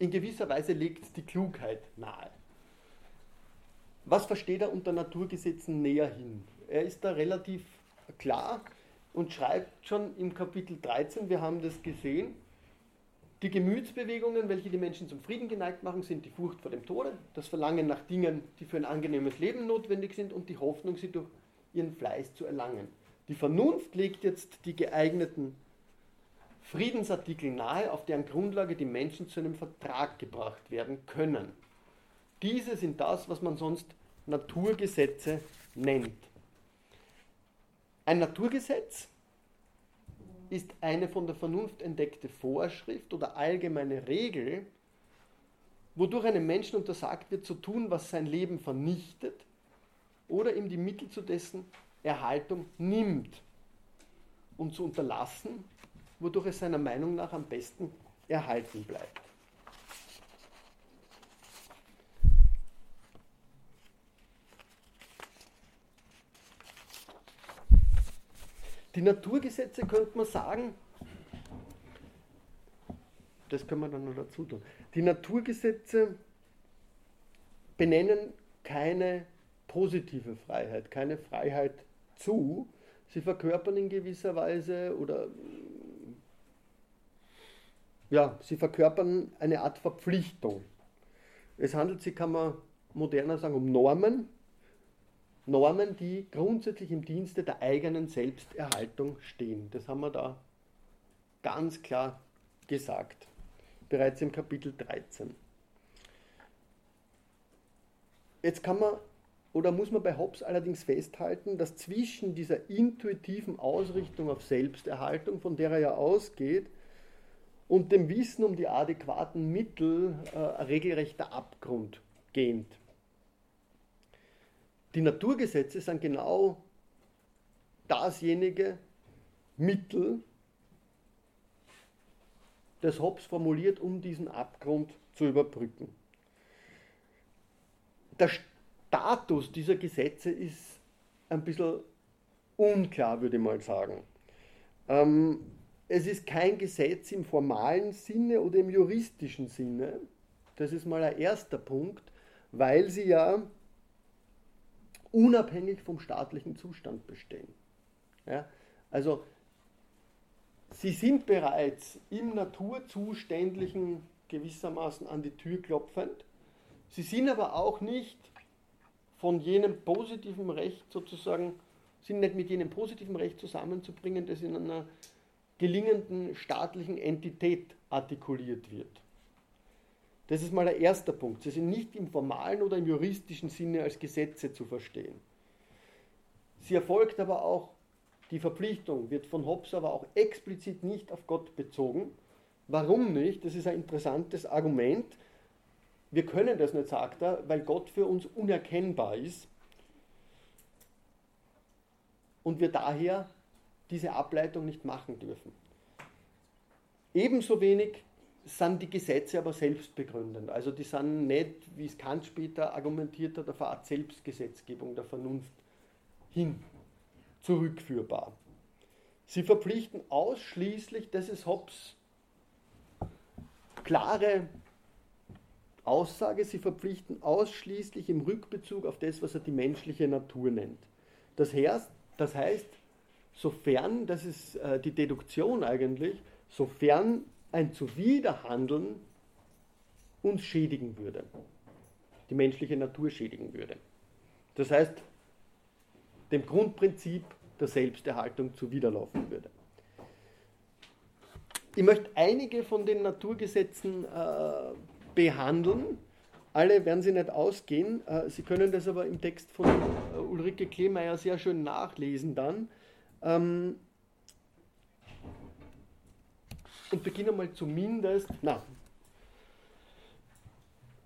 in gewisser Weise legt die Klugheit nahe. Was versteht er unter Naturgesetzen näher hin? Er ist da relativ klar und schreibt schon im Kapitel 13, wir haben das gesehen, die Gemütsbewegungen, welche die Menschen zum Frieden geneigt machen, sind die Furcht vor dem Tode, das Verlangen nach Dingen, die für ein angenehmes Leben notwendig sind und die Hoffnung, sie durch ihren Fleiß zu erlangen. Die Vernunft legt jetzt die geeigneten Friedensartikel nahe, auf deren Grundlage die Menschen zu einem Vertrag gebracht werden können. Diese sind das, was man sonst Naturgesetze nennt. Ein Naturgesetz ist eine von der Vernunft entdeckte Vorschrift oder allgemeine Regel, wodurch einem Menschen untersagt wird zu tun, was sein Leben vernichtet oder ihm die Mittel zu dessen Erhaltung nimmt und zu unterlassen, wodurch es seiner Meinung nach am besten erhalten bleibt. Die Naturgesetze könnte man sagen, das können wir dann noch dazu tun. Die Naturgesetze benennen keine positive Freiheit, keine Freiheit zu. Sie verkörpern in gewisser Weise oder ja, sie verkörpern eine Art Verpflichtung. Es handelt sich, kann man moderner sagen, um Normen, Normen, die grundsätzlich im Dienste der eigenen Selbsterhaltung stehen. Das haben wir da ganz klar gesagt, bereits im Kapitel 13. Jetzt kann man oder muss man bei Hobbes allerdings festhalten, dass zwischen dieser intuitiven Ausrichtung auf Selbsterhaltung, von der er ja ausgeht, und dem Wissen um die adäquaten Mittel äh, ein regelrechter Abgrund gehend. Die Naturgesetze sind genau dasjenige Mittel, das Hobbes formuliert, um diesen Abgrund zu überbrücken. Der Status dieser Gesetze ist ein bisschen unklar, würde ich mal sagen. Ähm, es ist kein Gesetz im formalen Sinne oder im juristischen Sinne. Das ist mal ein erster Punkt, weil sie ja unabhängig vom staatlichen Zustand bestehen. Ja? Also sie sind bereits im Naturzuständlichen gewissermaßen an die Tür klopfend. Sie sind aber auch nicht von jenem positiven Recht sozusagen, sind nicht mit jenem positiven Recht zusammenzubringen, das in einer gelingenden staatlichen Entität artikuliert wird. Das ist mal der erste Punkt. Sie sind nicht im formalen oder im juristischen Sinne als Gesetze zu verstehen. Sie erfolgt aber auch, die Verpflichtung wird von Hobbes aber auch explizit nicht auf Gott bezogen, Warum nicht? Das ist ein interessantes Argument. Wir können das nicht, sagt er, weil Gott für uns unerkennbar ist und wir daher diese Ableitung nicht machen dürfen. Ebenso wenig sind die Gesetze aber selbstbegründend. Also die sind nicht, wie es Kant später argumentiert hat, auf eine Art Selbstgesetzgebung der Vernunft hin zurückführbar. Sie verpflichten ausschließlich, das ist Hobbes klare Aussage, sie verpflichten ausschließlich im Rückbezug auf das, was er die menschliche Natur nennt. Das heißt, das heißt sofern, das ist äh, die Deduktion eigentlich, sofern ein Zuwiderhandeln uns schädigen würde, die menschliche Natur schädigen würde. Das heißt, dem Grundprinzip der Selbsterhaltung zuwiderlaufen würde. Ich möchte einige von den Naturgesetzen äh, behandeln. Alle werden sie nicht ausgehen. Äh, sie können das aber im Text von äh, Ulrike Kleemeyer sehr schön nachlesen dann. Ähm, und beginnen mal zumindest, na,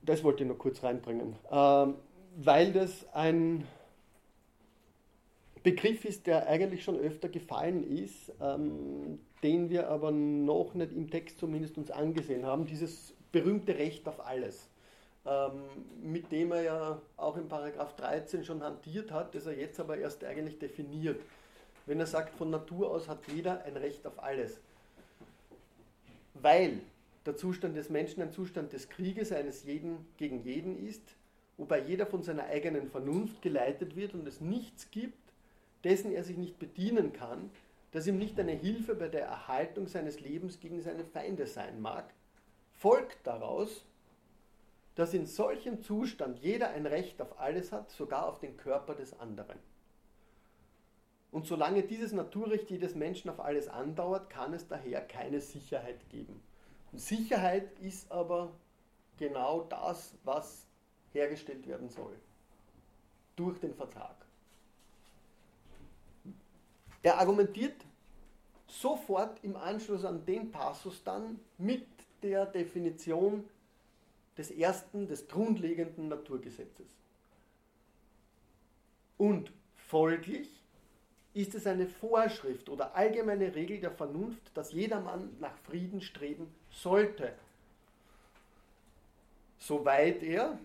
das wollte ich noch kurz reinbringen, ähm, weil das ein Begriff ist, der eigentlich schon öfter gefallen ist, ähm, den wir aber noch nicht im Text zumindest uns angesehen haben, dieses berühmte Recht auf alles, ähm, mit dem er ja auch in Paragraph 13 schon hantiert hat, das er jetzt aber erst eigentlich definiert. Wenn er sagt, von Natur aus hat jeder ein Recht auf alles. Weil der Zustand des Menschen ein Zustand des Krieges eines jeden gegen jeden ist, wobei jeder von seiner eigenen Vernunft geleitet wird und es nichts gibt, dessen er sich nicht bedienen kann, das ihm nicht eine Hilfe bei der Erhaltung seines Lebens gegen seine Feinde sein mag, folgt daraus, dass in solchem Zustand jeder ein Recht auf alles hat, sogar auf den Körper des anderen. Und solange dieses Naturrecht jedes Menschen auf alles andauert, kann es daher keine Sicherheit geben. Und Sicherheit ist aber genau das, was hergestellt werden soll. Durch den Vertrag. Er argumentiert sofort im Anschluss an den Passus dann mit der Definition des ersten, des grundlegenden Naturgesetzes. Und folglich ist es eine Vorschrift oder allgemeine Regel der Vernunft, dass jedermann nach Frieden streben sollte. Soweit er,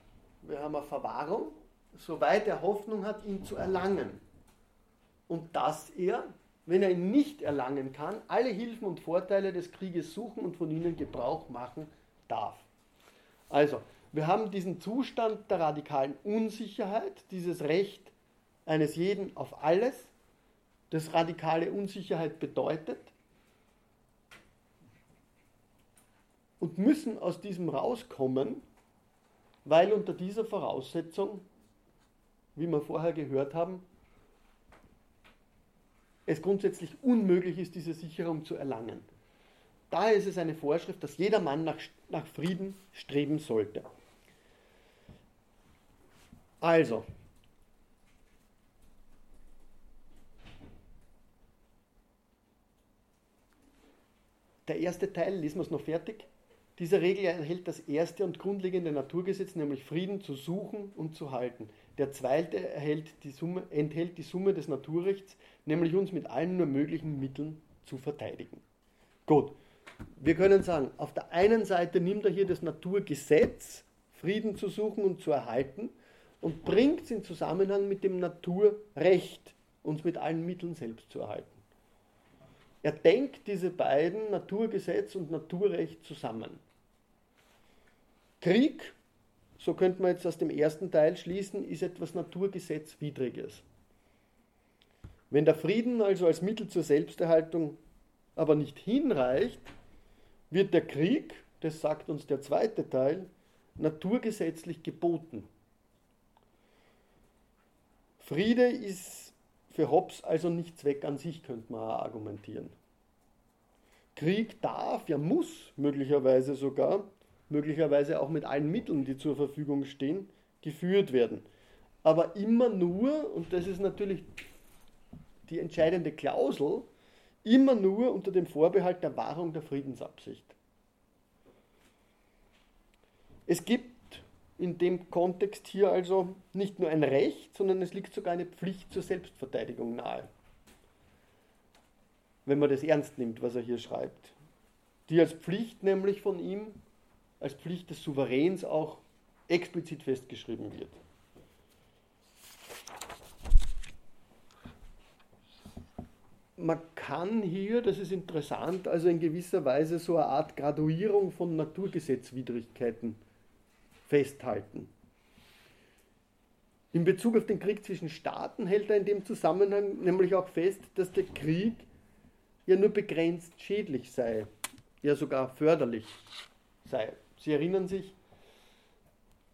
wir haben eine Verwahrung, soweit er Hoffnung hat, ihn zu erlangen und dass er, wenn er ihn nicht erlangen kann, alle Hilfen und Vorteile des Krieges suchen und von ihnen Gebrauch machen darf. Also, wir haben diesen Zustand der radikalen Unsicherheit, dieses Recht eines jeden auf alles, das radikale Unsicherheit bedeutet, und müssen aus diesem rauskommen, weil unter dieser Voraussetzung, wie wir vorher gehört haben, es grundsätzlich unmöglich ist, diese Sicherung zu erlangen. Daher ist es eine Vorschrift, dass jeder Mann nach, nach Frieden streben sollte. Also, der erste Teil, lesen wir es noch fertig. Diese Regel enthält das erste und grundlegende Naturgesetz, nämlich Frieden zu suchen und zu halten. Der zweite die Summe, enthält die Summe des Naturrechts, nämlich uns mit allen nur möglichen Mitteln zu verteidigen. Gut, wir können sagen, auf der einen Seite nimmt er hier das Naturgesetz, Frieden zu suchen und zu erhalten, und bringt es in Zusammenhang mit dem Naturrecht, uns mit allen Mitteln selbst zu erhalten. Er denkt diese beiden, Naturgesetz und Naturrecht, zusammen. Krieg, so könnte man jetzt aus dem ersten Teil schließen, ist etwas Naturgesetzwidriges. Wenn der Frieden also als Mittel zur Selbsterhaltung aber nicht hinreicht, wird der Krieg, das sagt uns der zweite Teil, naturgesetzlich geboten. Friede ist für Hobbes also nicht Zweck an sich, könnte man argumentieren. Krieg darf, ja muss möglicherweise sogar, möglicherweise auch mit allen Mitteln, die zur Verfügung stehen, geführt werden. Aber immer nur, und das ist natürlich die entscheidende Klausel, immer nur unter dem Vorbehalt der Wahrung der Friedensabsicht. Es gibt in dem Kontext hier also nicht nur ein Recht, sondern es liegt sogar eine Pflicht zur Selbstverteidigung nahe. Wenn man das ernst nimmt, was er hier schreibt. Die als Pflicht nämlich von ihm, als Pflicht des Souveräns auch explizit festgeschrieben wird. Man kann hier, das ist interessant, also in gewisser Weise so eine Art Graduierung von Naturgesetzwidrigkeiten festhalten. In Bezug auf den Krieg zwischen Staaten hält er in dem Zusammenhang nämlich auch fest, dass der Krieg ja nur begrenzt schädlich sei, ja sogar förderlich sei. Sie erinnern sich,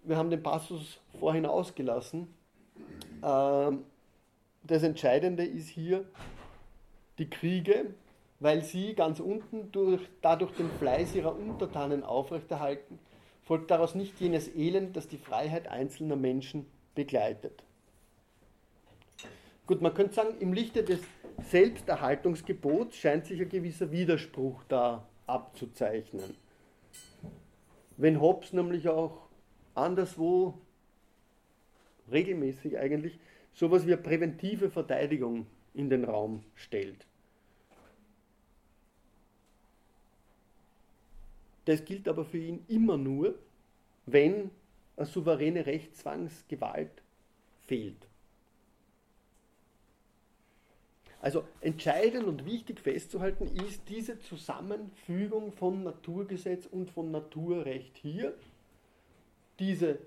wir haben den Passus vorhin ausgelassen. Ähm, das Entscheidende ist hier, die Kriege, weil sie ganz unten durch, dadurch den Fleiß ihrer Untertanen aufrechterhalten, folgt daraus nicht jenes Elend, das die Freiheit einzelner Menschen begleitet. Gut, man könnte sagen, im Lichte des Selbsterhaltungsgebots scheint sich ein gewisser Widerspruch da abzuzeichnen. Wenn Hobbes nämlich auch anderswo regelmäßig eigentlich sowas wie eine präventive Verteidigung in den Raum stellt. Das gilt aber für ihn immer nur, wenn eine souveräne Rechtszwangsgewalt fehlt. Also entscheidend und wichtig festzuhalten ist diese Zusammenfügung von Naturgesetz und von Naturrecht hier. Diese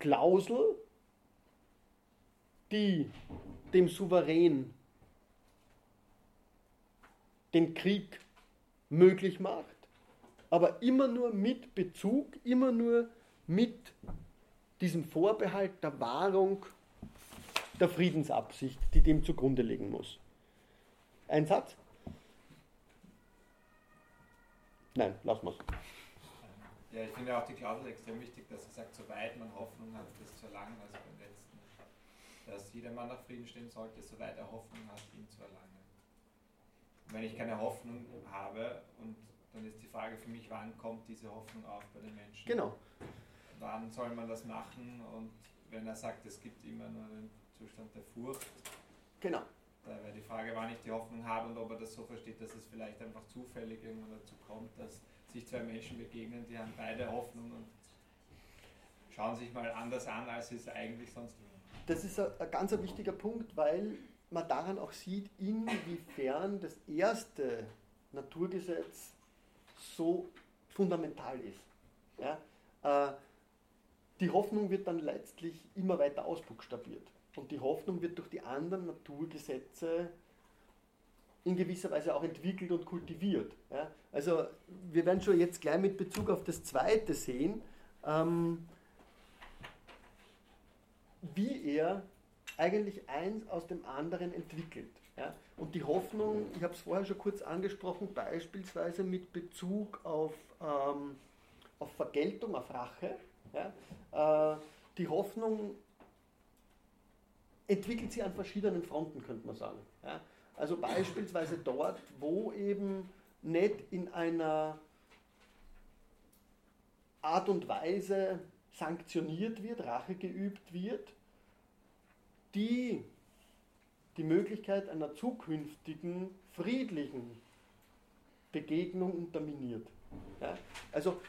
Klausel, die dem Souverän den Krieg möglich macht aber immer nur mit Bezug, immer nur mit diesem Vorbehalt der Wahrung der Friedensabsicht, die dem zugrunde liegen muss. Ein Satz? Nein, wir es. Ja, ich finde auch die Klausel extrem wichtig, dass er sagt, soweit man Hoffnung hat, das zu erlangen, also beim letzten, dass jeder Mann nach Frieden stehen sollte, soweit er Hoffnung hat, ihn zu erlangen. Und wenn ich keine Hoffnung habe und dann ist die Frage für mich, wann kommt diese Hoffnung auf bei den Menschen? Genau. Wann soll man das machen? Und wenn er sagt, es gibt immer nur einen Zustand der Furcht. Genau. Da wäre die Frage, wann ich die Hoffnung habe und ob er das so versteht, dass es vielleicht einfach zufällig irgendwann dazu kommt, dass sich zwei Menschen begegnen, die haben beide Hoffnung und schauen sich mal anders an, als sie es eigentlich sonst tun. Das ist ein, ein ganz wichtiger Punkt, weil man daran auch sieht, inwiefern das erste Naturgesetz so fundamental ist. Ja? Äh, die Hoffnung wird dann letztlich immer weiter ausbuchstabiert. Und die Hoffnung wird durch die anderen Naturgesetze in gewisser Weise auch entwickelt und kultiviert. Ja? Also wir werden schon jetzt gleich mit Bezug auf das zweite sehen, ähm, wie er eigentlich eins aus dem anderen entwickelt. Ja? Und die Hoffnung, ich habe es vorher schon kurz angesprochen, beispielsweise mit Bezug auf, ähm, auf Vergeltung, auf Rache. Ja? Äh, die Hoffnung entwickelt sich an verschiedenen Fronten, könnte man sagen. Ja? Also beispielsweise dort, wo eben nicht in einer Art und Weise sanktioniert wird, Rache geübt wird, die die Möglichkeit einer zukünftigen friedlichen Begegnung unterminiert. Ja? Also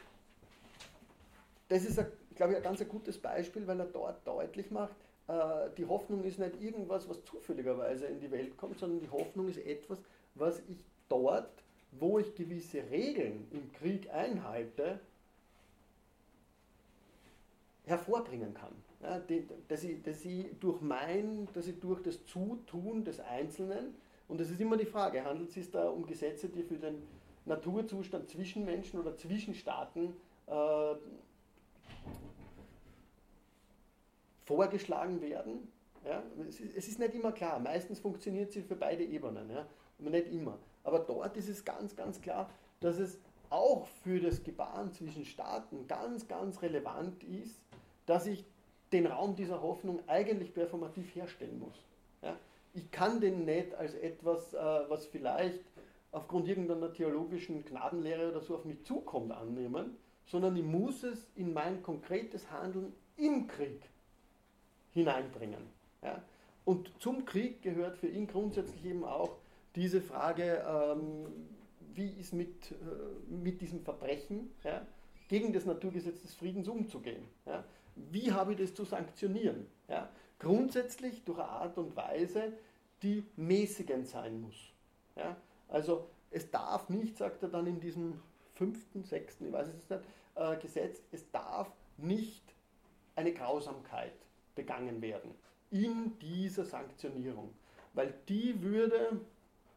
das ist, glaube ich, ein ganz gutes Beispiel, weil er dort deutlich macht, äh, die Hoffnung ist nicht irgendwas, was zufälligerweise in die Welt kommt, sondern die Hoffnung ist etwas, was ich dort, wo ich gewisse Regeln im Krieg einhalte, hervorbringen kann. Dass, ich, dass ich durch mein, dass ich durch das Zutun des Einzelnen, und das ist immer die Frage, handelt es sich da um Gesetze, die für den Naturzustand zwischen Menschen oder zwischen Staaten äh, vorgeschlagen werden? Ja, es, ist, es, ist, nicht immer klar, meistens funktioniert sie für beide Ebenen, ja, aber nicht immer. Aber dort ist es ganz, ganz klar, dass es auch für das Gebaren zwischen Staaten ganz, ganz relevant ist, dass ich den Raum dieser Hoffnung eigentlich performativ herstellen muss. Ja? Ich kann den nicht als etwas, äh, was vielleicht aufgrund irgendeiner theologischen Gnadenlehre oder so auf mich zukommt, annehmen, sondern ich muss es in mein konkretes Handeln im Krieg hineinbringen. Ja? Und zum Krieg gehört für ihn grundsätzlich eben auch diese Frage, ähm, wie ist mit, äh, mit diesem Verbrechen ja, gegen das Naturgesetz des Friedens umzugehen. Ja? Wie habe ich das zu sanktionieren? Ja? Grundsätzlich durch eine Art und Weise, die mäßigend sein muss. Ja? Also es darf nicht, sagt er dann in diesem fünften, sechsten, ich weiß es nicht, äh, Gesetz, es darf nicht eine Grausamkeit begangen werden in dieser Sanktionierung. Weil die würde,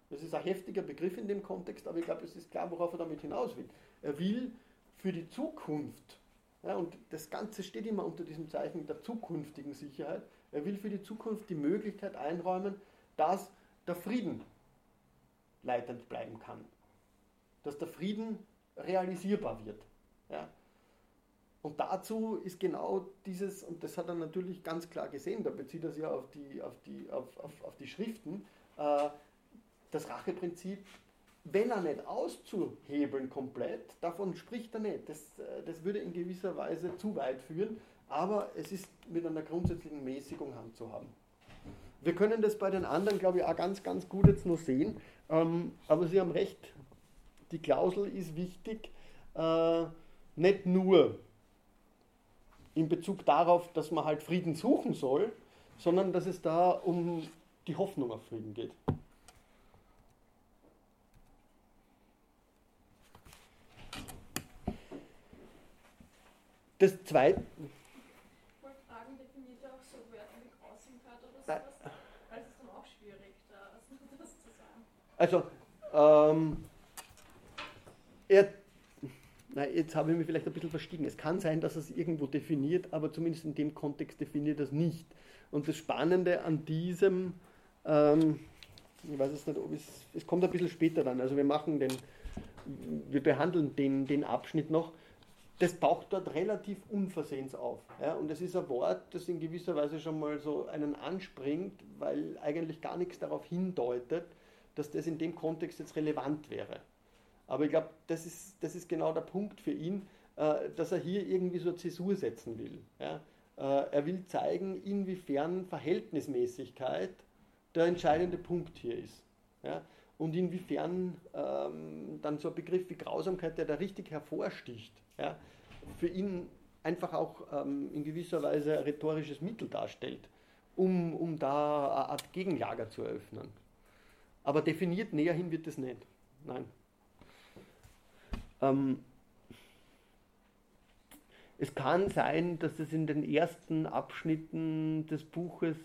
das ist ein heftiger Begriff in dem Kontext, aber ich glaube, es ist klar, worauf er damit hinaus will. Er will für die Zukunft, ja, und das Ganze steht immer unter diesem Zeichen der zukünftigen Sicherheit, er will für die Zukunft die Möglichkeit einräumen, dass der Frieden leitend bleiben kann. Dass der Frieden realisierbar wird. Ja. Und dazu ist genau dieses, und das hat er natürlich ganz klar gesehen, da bezieht er sich ja auf die, auf die, auf, auf, auf die Schriften, äh, das Racheprinzip, wenn er nicht auszuhebeln komplett, davon spricht er nicht. Das, äh, das würde in gewisser Weise zu weit führen, aber es ist mit einer grundsätzlichen Mäßigung handzuhaben. Wir können das bei den anderen, glaube ich, auch ganz, ganz gut jetzt noch sehen, ähm, aber Sie haben recht, die Klausel ist wichtig, äh, nicht nur in Bezug darauf, dass man halt Frieden suchen soll, sondern dass es da um die Hoffnung auf Frieden geht. Das zweite. Fragen, definiert er auch so Wörter wie Grausamkeit oder sowas? Weil es ist dann auch schwierig, das [LAUGHS] zu sagen. Also, ähm, er na, jetzt habe ich mich vielleicht ein bisschen verstiegen. Es kann sein, dass er es irgendwo definiert, aber zumindest in dem Kontext definiert er es nicht. Und das Spannende an diesem, ähm, ich weiß es nicht, ob es, es kommt ein bisschen später dann. Also wir machen den, wir behandeln den, den Abschnitt noch. Das taucht dort relativ unversehens auf. Ja? Und es ist ein Wort, das in gewisser Weise schon mal so einen anspringt, weil eigentlich gar nichts darauf hindeutet, dass das in dem Kontext jetzt relevant wäre. Aber ich glaube, das ist, das ist genau der Punkt für ihn, äh, dass er hier irgendwie so Zäsur setzen will. Ja? Äh, er will zeigen, inwiefern Verhältnismäßigkeit der entscheidende Punkt hier ist. Ja? Und inwiefern ähm, dann so ein Begriff wie Grausamkeit, der da richtig hervorsticht, ja? für ihn einfach auch ähm, in gewisser Weise ein rhetorisches Mittel darstellt, um, um da eine Art Gegenlager zu eröffnen. Aber definiert näher hin wird es nicht. Nein. Ähm, es kann sein, dass es in den ersten Abschnitten des Buches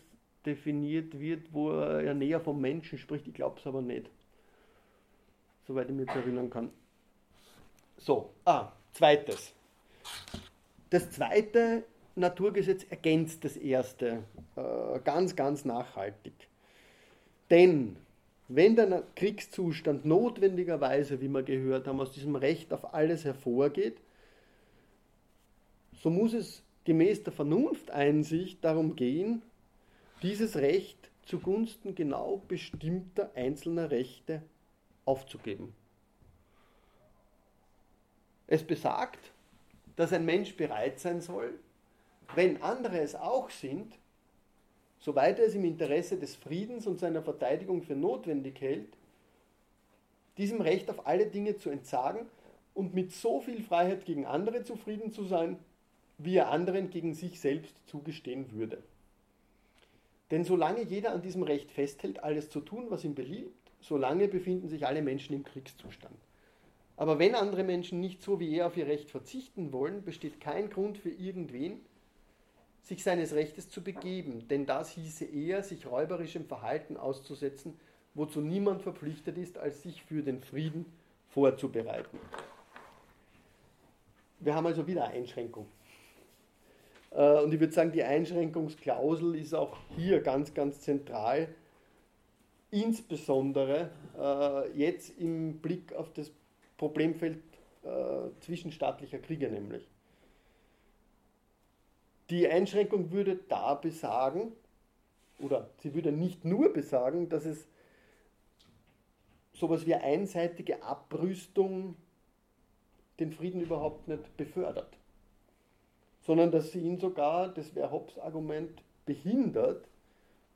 definiert wird, wo er näher vom Menschen spricht. Ich glaube es aber nicht. Soweit ich mich erinnern kann. So, ah, zweites. Das zweite Naturgesetz ergänzt das erste äh, ganz, ganz nachhaltig. Denn wenn der Kriegszustand notwendigerweise, wie wir gehört haben, aus diesem Recht auf alles hervorgeht, so muss es gemäß der Vernunfteinsicht darum gehen, dieses Recht zugunsten genau bestimmter einzelner Rechte aufzugeben. Es besagt, dass ein Mensch bereit sein soll, wenn andere es auch sind, soweit er es im Interesse des Friedens und seiner Verteidigung für notwendig hält, diesem Recht auf alle Dinge zu entsagen und mit so viel Freiheit gegen andere zufrieden zu sein, wie er anderen gegen sich selbst zugestehen würde. Denn solange jeder an diesem Recht festhält, alles zu tun, was ihm beliebt, solange befinden sich alle Menschen im Kriegszustand. Aber wenn andere Menschen nicht so wie er auf ihr Recht verzichten wollen, besteht kein Grund für irgendwen, sich seines Rechtes zu begeben, denn das hieße eher, sich räuberischem Verhalten auszusetzen, wozu niemand verpflichtet ist, als sich für den Frieden vorzubereiten. Wir haben also wieder Einschränkung. Äh, und ich würde sagen, die Einschränkungsklausel ist auch hier ganz, ganz zentral, insbesondere äh, jetzt im Blick auf das Problemfeld äh, zwischenstaatlicher Kriege nämlich. Die Einschränkung würde da besagen, oder sie würde nicht nur besagen, dass es sowas wie einseitige Abrüstung den Frieden überhaupt nicht befördert, sondern dass sie ihn sogar, das wäre Hobbes Argument, behindert,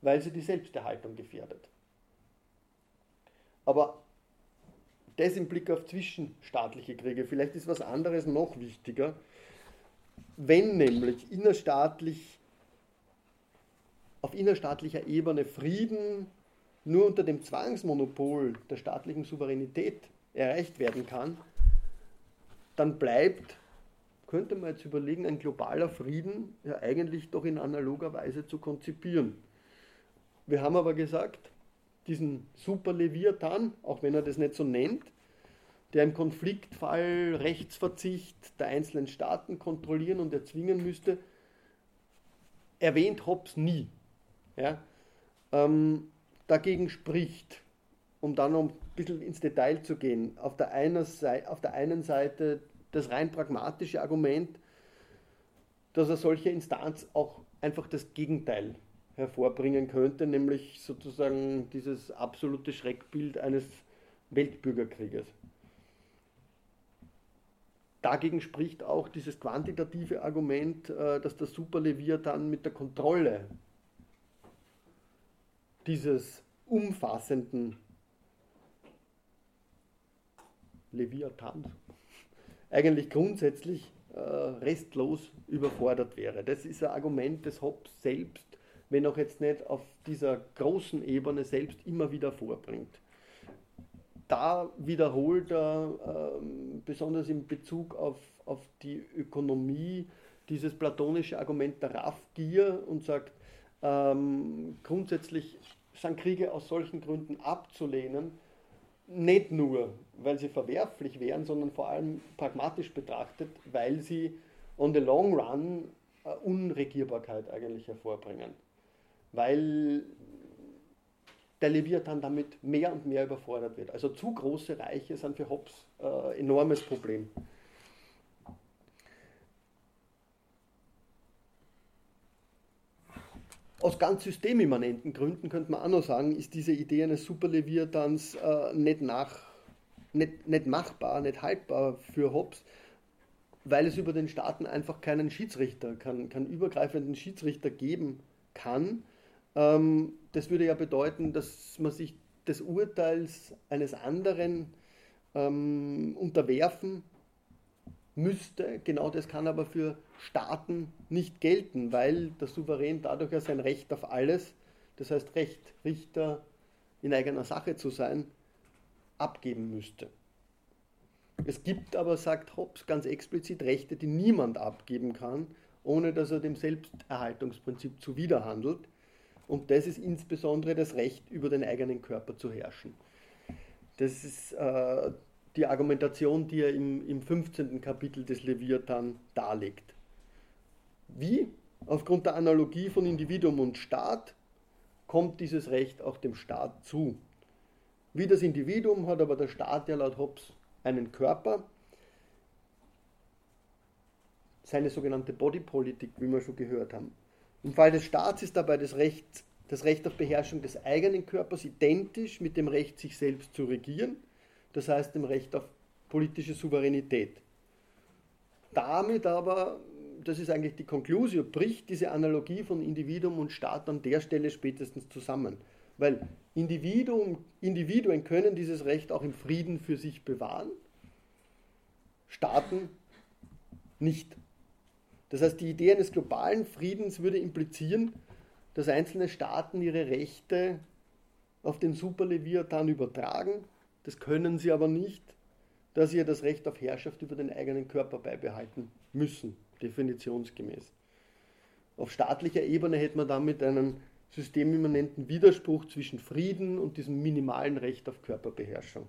weil sie die Selbsterhaltung gefährdet. Aber das im Blick auf zwischenstaatliche Kriege. Vielleicht ist was anderes noch wichtiger. Wenn nämlich innerstaatlich, auf innerstaatlicher Ebene Frieden nur unter dem Zwangsmonopol der staatlichen Souveränität erreicht werden kann, dann bleibt, könnte man jetzt überlegen, ein globaler Frieden ja eigentlich doch in analoger Weise zu konzipieren. Wir haben aber gesagt, diesen Super-Leviathan, auch wenn er das nicht so nennt, der im Konfliktfall Rechtsverzicht der einzelnen Staaten kontrollieren und erzwingen müsste, erwähnt Hobbes nie. Ja? Ähm, dagegen spricht, um dann noch ein bisschen ins Detail zu gehen, auf der, einer Seite, auf der einen Seite das rein pragmatische Argument, dass eine solche Instanz auch einfach das Gegenteil hervorbringen könnte, nämlich sozusagen dieses absolute Schreckbild eines Weltbürgerkrieges. Dagegen spricht auch dieses quantitative Argument, äh, dass der Superleviathan mit der Kontrolle dieses umfassenden Leviathans eigentlich grundsätzlich äh, restlos überfordert wäre. Das ist ein Argument des Hobbes selbst, wenn auch jetzt nicht auf dieser großen Ebene selbst immer wieder vorbringt. Da wiederholt er, äh, besonders in Bezug auf, auf die Ökonomie, dieses platonische Argument der Raffgier und sagt, ähm, grundsätzlich sind Kriege aus solchen Gründen abzulehnen, nicht nur, weil sie verwerflich wären, sondern vor allem pragmatisch betrachtet, weil sie on the long run Unregierbarkeit eigentlich hervorbringen. Weil der Leviathan damit mehr und mehr überfordert wird. Also zu große Reiche sind für Hobbes äh, enormes Problem. Aus ganz systemimmanenten Gründen könnte man auch noch sagen, ist diese Idee eines Superleviathans äh, nicht, nach, nicht, nicht machbar, nicht haltbar für Hobbes, weil es über den Staaten einfach keinen Schiedsrichter, keinen, keinen übergreifenden Schiedsrichter geben kann. Ähm, das würde ja bedeuten, dass man sich des Urteils eines anderen ähm, unterwerfen müsste. Genau das kann aber für Staaten nicht gelten, weil der Souverän dadurch ja sein Recht auf alles, das heißt Recht, Richter in eigener Sache zu sein, abgeben müsste. Es gibt aber, sagt Hobbes ganz explizit, Rechte, die niemand abgeben kann, ohne dass er dem Selbsterhaltungsprinzip zuwiderhandelt. Und das ist insbesondere das Recht, über den eigenen Körper zu herrschen. Das ist äh, die Argumentation, die er im, im 15. Kapitel des Leviathan darlegt. Wie? Aufgrund der Analogie von Individuum und Staat kommt dieses Recht auch dem Staat zu. Wie das Individuum hat aber der Staat ja laut Hobbes einen Körper, seine sogenannte Bodypolitik, wie wir schon gehört haben. Im Fall des Staats ist dabei das Recht, das Recht auf Beherrschung des eigenen Körpers identisch mit dem Recht, sich selbst zu regieren das heißt dem Recht auf politische Souveränität. Damit aber, das ist eigentlich die Konklusion, bricht diese Analogie von Individuum und Staat an der Stelle spätestens zusammen. Weil Individuum, Individuen können dieses Recht auch im Frieden für sich bewahren, Staaten nicht. Das heißt, die Idee eines globalen Friedens würde implizieren, dass einzelne Staaten ihre Rechte auf den Superleviathan übertragen das können sie aber nicht, da sie ja das Recht auf Herrschaft über den eigenen Körper beibehalten müssen, definitionsgemäß. Auf staatlicher Ebene hätte man damit einen systemimmanenten Widerspruch zwischen Frieden und diesem minimalen Recht auf Körperbeherrschung.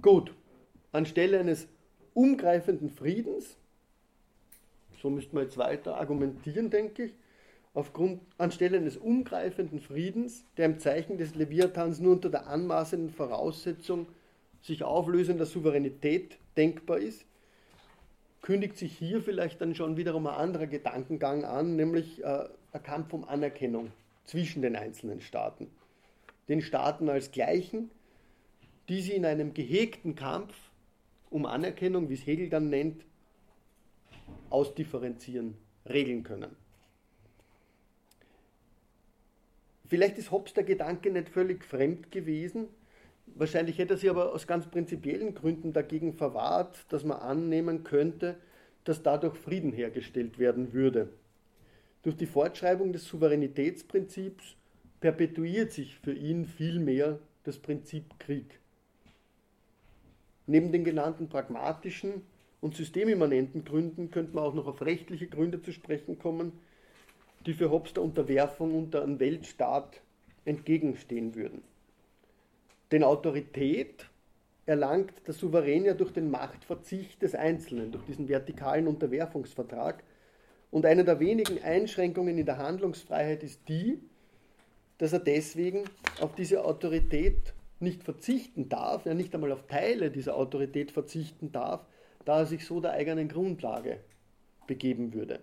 Gut, anstelle eines umgreifenden Friedens, so müsste man jetzt weiter argumentieren, denke ich, aufgrund, anstelle eines umgreifenden Friedens, der im Zeichen des Leviathans nur unter der anmaßenden Voraussetzung sich auflösender Souveränität denkbar ist, kündigt sich hier vielleicht dann schon wiederum ein anderer Gedankengang an, nämlich äh, ein Kampf um Anerkennung zwischen den einzelnen Staaten. Den Staaten als Gleichen, die sie in einem gehegten Kampf um Anerkennung, wie es Hegel dann nennt, ausdifferenzieren, regeln können. Vielleicht ist Hobbes der Gedanke nicht völlig fremd gewesen. Wahrscheinlich hätte er sich aber aus ganz prinzipiellen Gründen dagegen verwahrt, dass man annehmen könnte, dass dadurch Frieden hergestellt werden würde. Durch die Fortschreibung des Souveränitätsprinzips perpetuiert sich für ihn vielmehr das Prinzip Krieg. Neben den genannten pragmatischen und systemimmanenten Gründen könnte man auch noch auf rechtliche Gründe zu sprechen kommen, die für Hobbes der Unterwerfung unter einen Weltstaat entgegenstehen würden. Denn Autorität erlangt der Souverän ja durch den Machtverzicht des Einzelnen, durch diesen vertikalen Unterwerfungsvertrag. Und eine der wenigen Einschränkungen in der Handlungsfreiheit ist die, dass er deswegen auf diese Autorität nicht verzichten darf, ja nicht einmal auf Teile dieser Autorität verzichten darf, da er sich so der eigenen Grundlage begeben würde.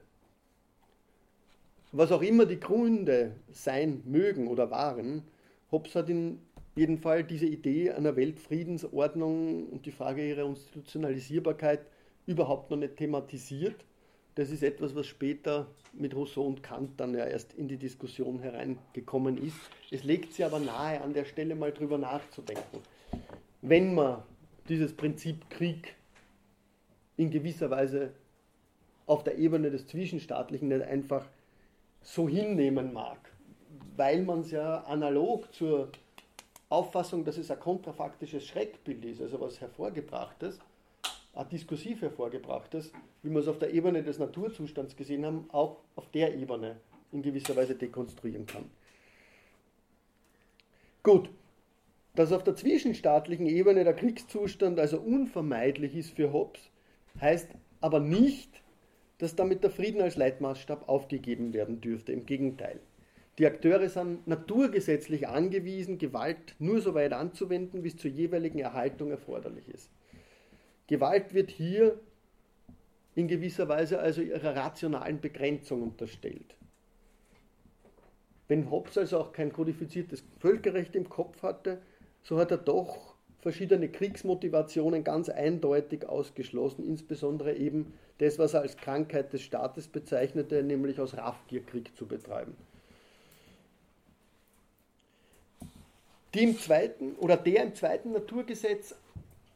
Was auch immer die Gründe sein mögen oder waren, Hobbes hat in jedem Fall diese Idee einer Weltfriedensordnung und die Frage ihrer Institutionalisierbarkeit überhaupt noch nicht thematisiert. Das ist etwas, was später mit Rousseau und Kant dann ja erst in die Diskussion hereingekommen ist. Es legt sich aber nahe, an der Stelle mal drüber nachzudenken. Wenn man dieses Prinzip Krieg in gewisser Weise auf der Ebene des Zwischenstaatlichen nicht einfach so hinnehmen mag, weil man es ja analog zur Auffassung, dass es ein kontrafaktisches Schreckbild ist, also was Hervorgebrachtes, ein diskursiv Hervorgebrachtes, wie wir es auf der Ebene des Naturzustands gesehen haben, auch auf der Ebene in gewisser Weise dekonstruieren kann. Gut, dass auf der zwischenstaatlichen Ebene der Kriegszustand also unvermeidlich ist für Hobbes, heißt aber nicht, dass damit der Frieden als Leitmaßstab aufgegeben werden dürfte. Im Gegenteil. Die Akteure sind naturgesetzlich angewiesen, Gewalt nur so weit anzuwenden, wie es zur jeweiligen Erhaltung erforderlich ist. Gewalt wird hier in gewisser Weise also ihrer rationalen Begrenzung unterstellt. Wenn Hobbes also auch kein kodifiziertes Völkerrecht im Kopf hatte, so hat er doch verschiedene Kriegsmotivationen ganz eindeutig ausgeschlossen, insbesondere eben das, was er als Krankheit des Staates bezeichnete, nämlich aus Raffgier Krieg zu betreiben. Die im zweiten oder der im zweiten Naturgesetz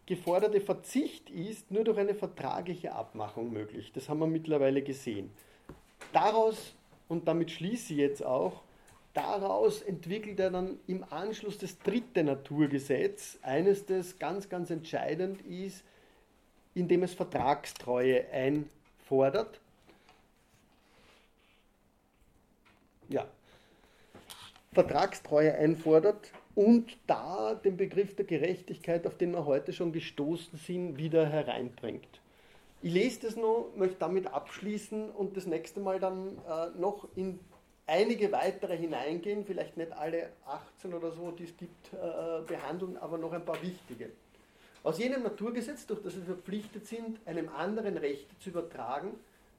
geforderte Verzicht ist nur durch eine vertragliche Abmachung möglich. Das haben wir mittlerweile gesehen. Daraus, und damit schließe ich jetzt auch, daraus entwickelt er dann im Anschluss das dritte Naturgesetz, eines, das ganz, ganz entscheidend ist, indem es Vertragstreue einfordert. Ja, Vertragstreue einfordert und da den Begriff der Gerechtigkeit, auf den wir heute schon gestoßen sind, wieder hereinbringt. Ich lese das noch, möchte damit abschließen und das nächste Mal dann äh, noch in einige weitere hineingehen, vielleicht nicht alle 18 oder so, die es gibt, äh, behandeln, aber noch ein paar wichtige. Aus jenem Naturgesetz, durch das wir verpflichtet sind, einem anderen Rechte zu übertragen,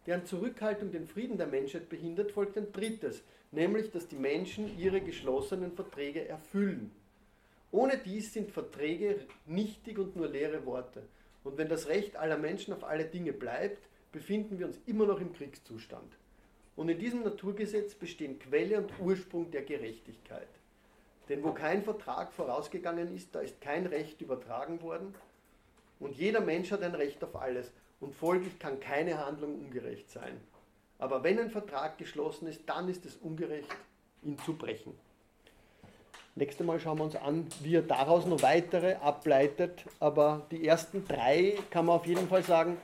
deren Zurückhaltung den Frieden der Menschheit behindert, folgt ein drittes, nämlich dass die Menschen ihre geschlossenen Verträge erfüllen. Ohne dies sind Verträge nichtig und nur leere Worte. Und wenn das Recht aller Menschen auf alle Dinge bleibt, befinden wir uns immer noch im Kriegszustand. Und in diesem Naturgesetz bestehen Quelle und Ursprung der Gerechtigkeit. Denn wo kein Vertrag vorausgegangen ist, da ist kein Recht übertragen worden. Und jeder Mensch hat ein Recht auf alles. Und folglich kann keine Handlung ungerecht sein. Aber wenn ein Vertrag geschlossen ist, dann ist es ungerecht, ihn zu brechen. Nächstes Mal schauen wir uns an, wie er daraus noch weitere ableitet. Aber die ersten drei kann man auf jeden Fall sagen,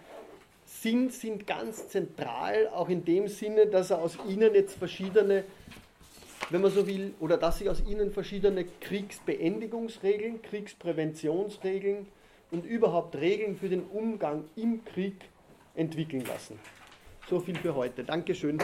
sind, sind ganz zentral, auch in dem Sinne, dass er aus ihnen jetzt verschiedene, wenn man so will, oder dass sich aus ihnen verschiedene Kriegsbeendigungsregeln, Kriegspräventionsregeln und überhaupt Regeln für den Umgang im Krieg entwickeln lassen. So viel für heute. Dankeschön.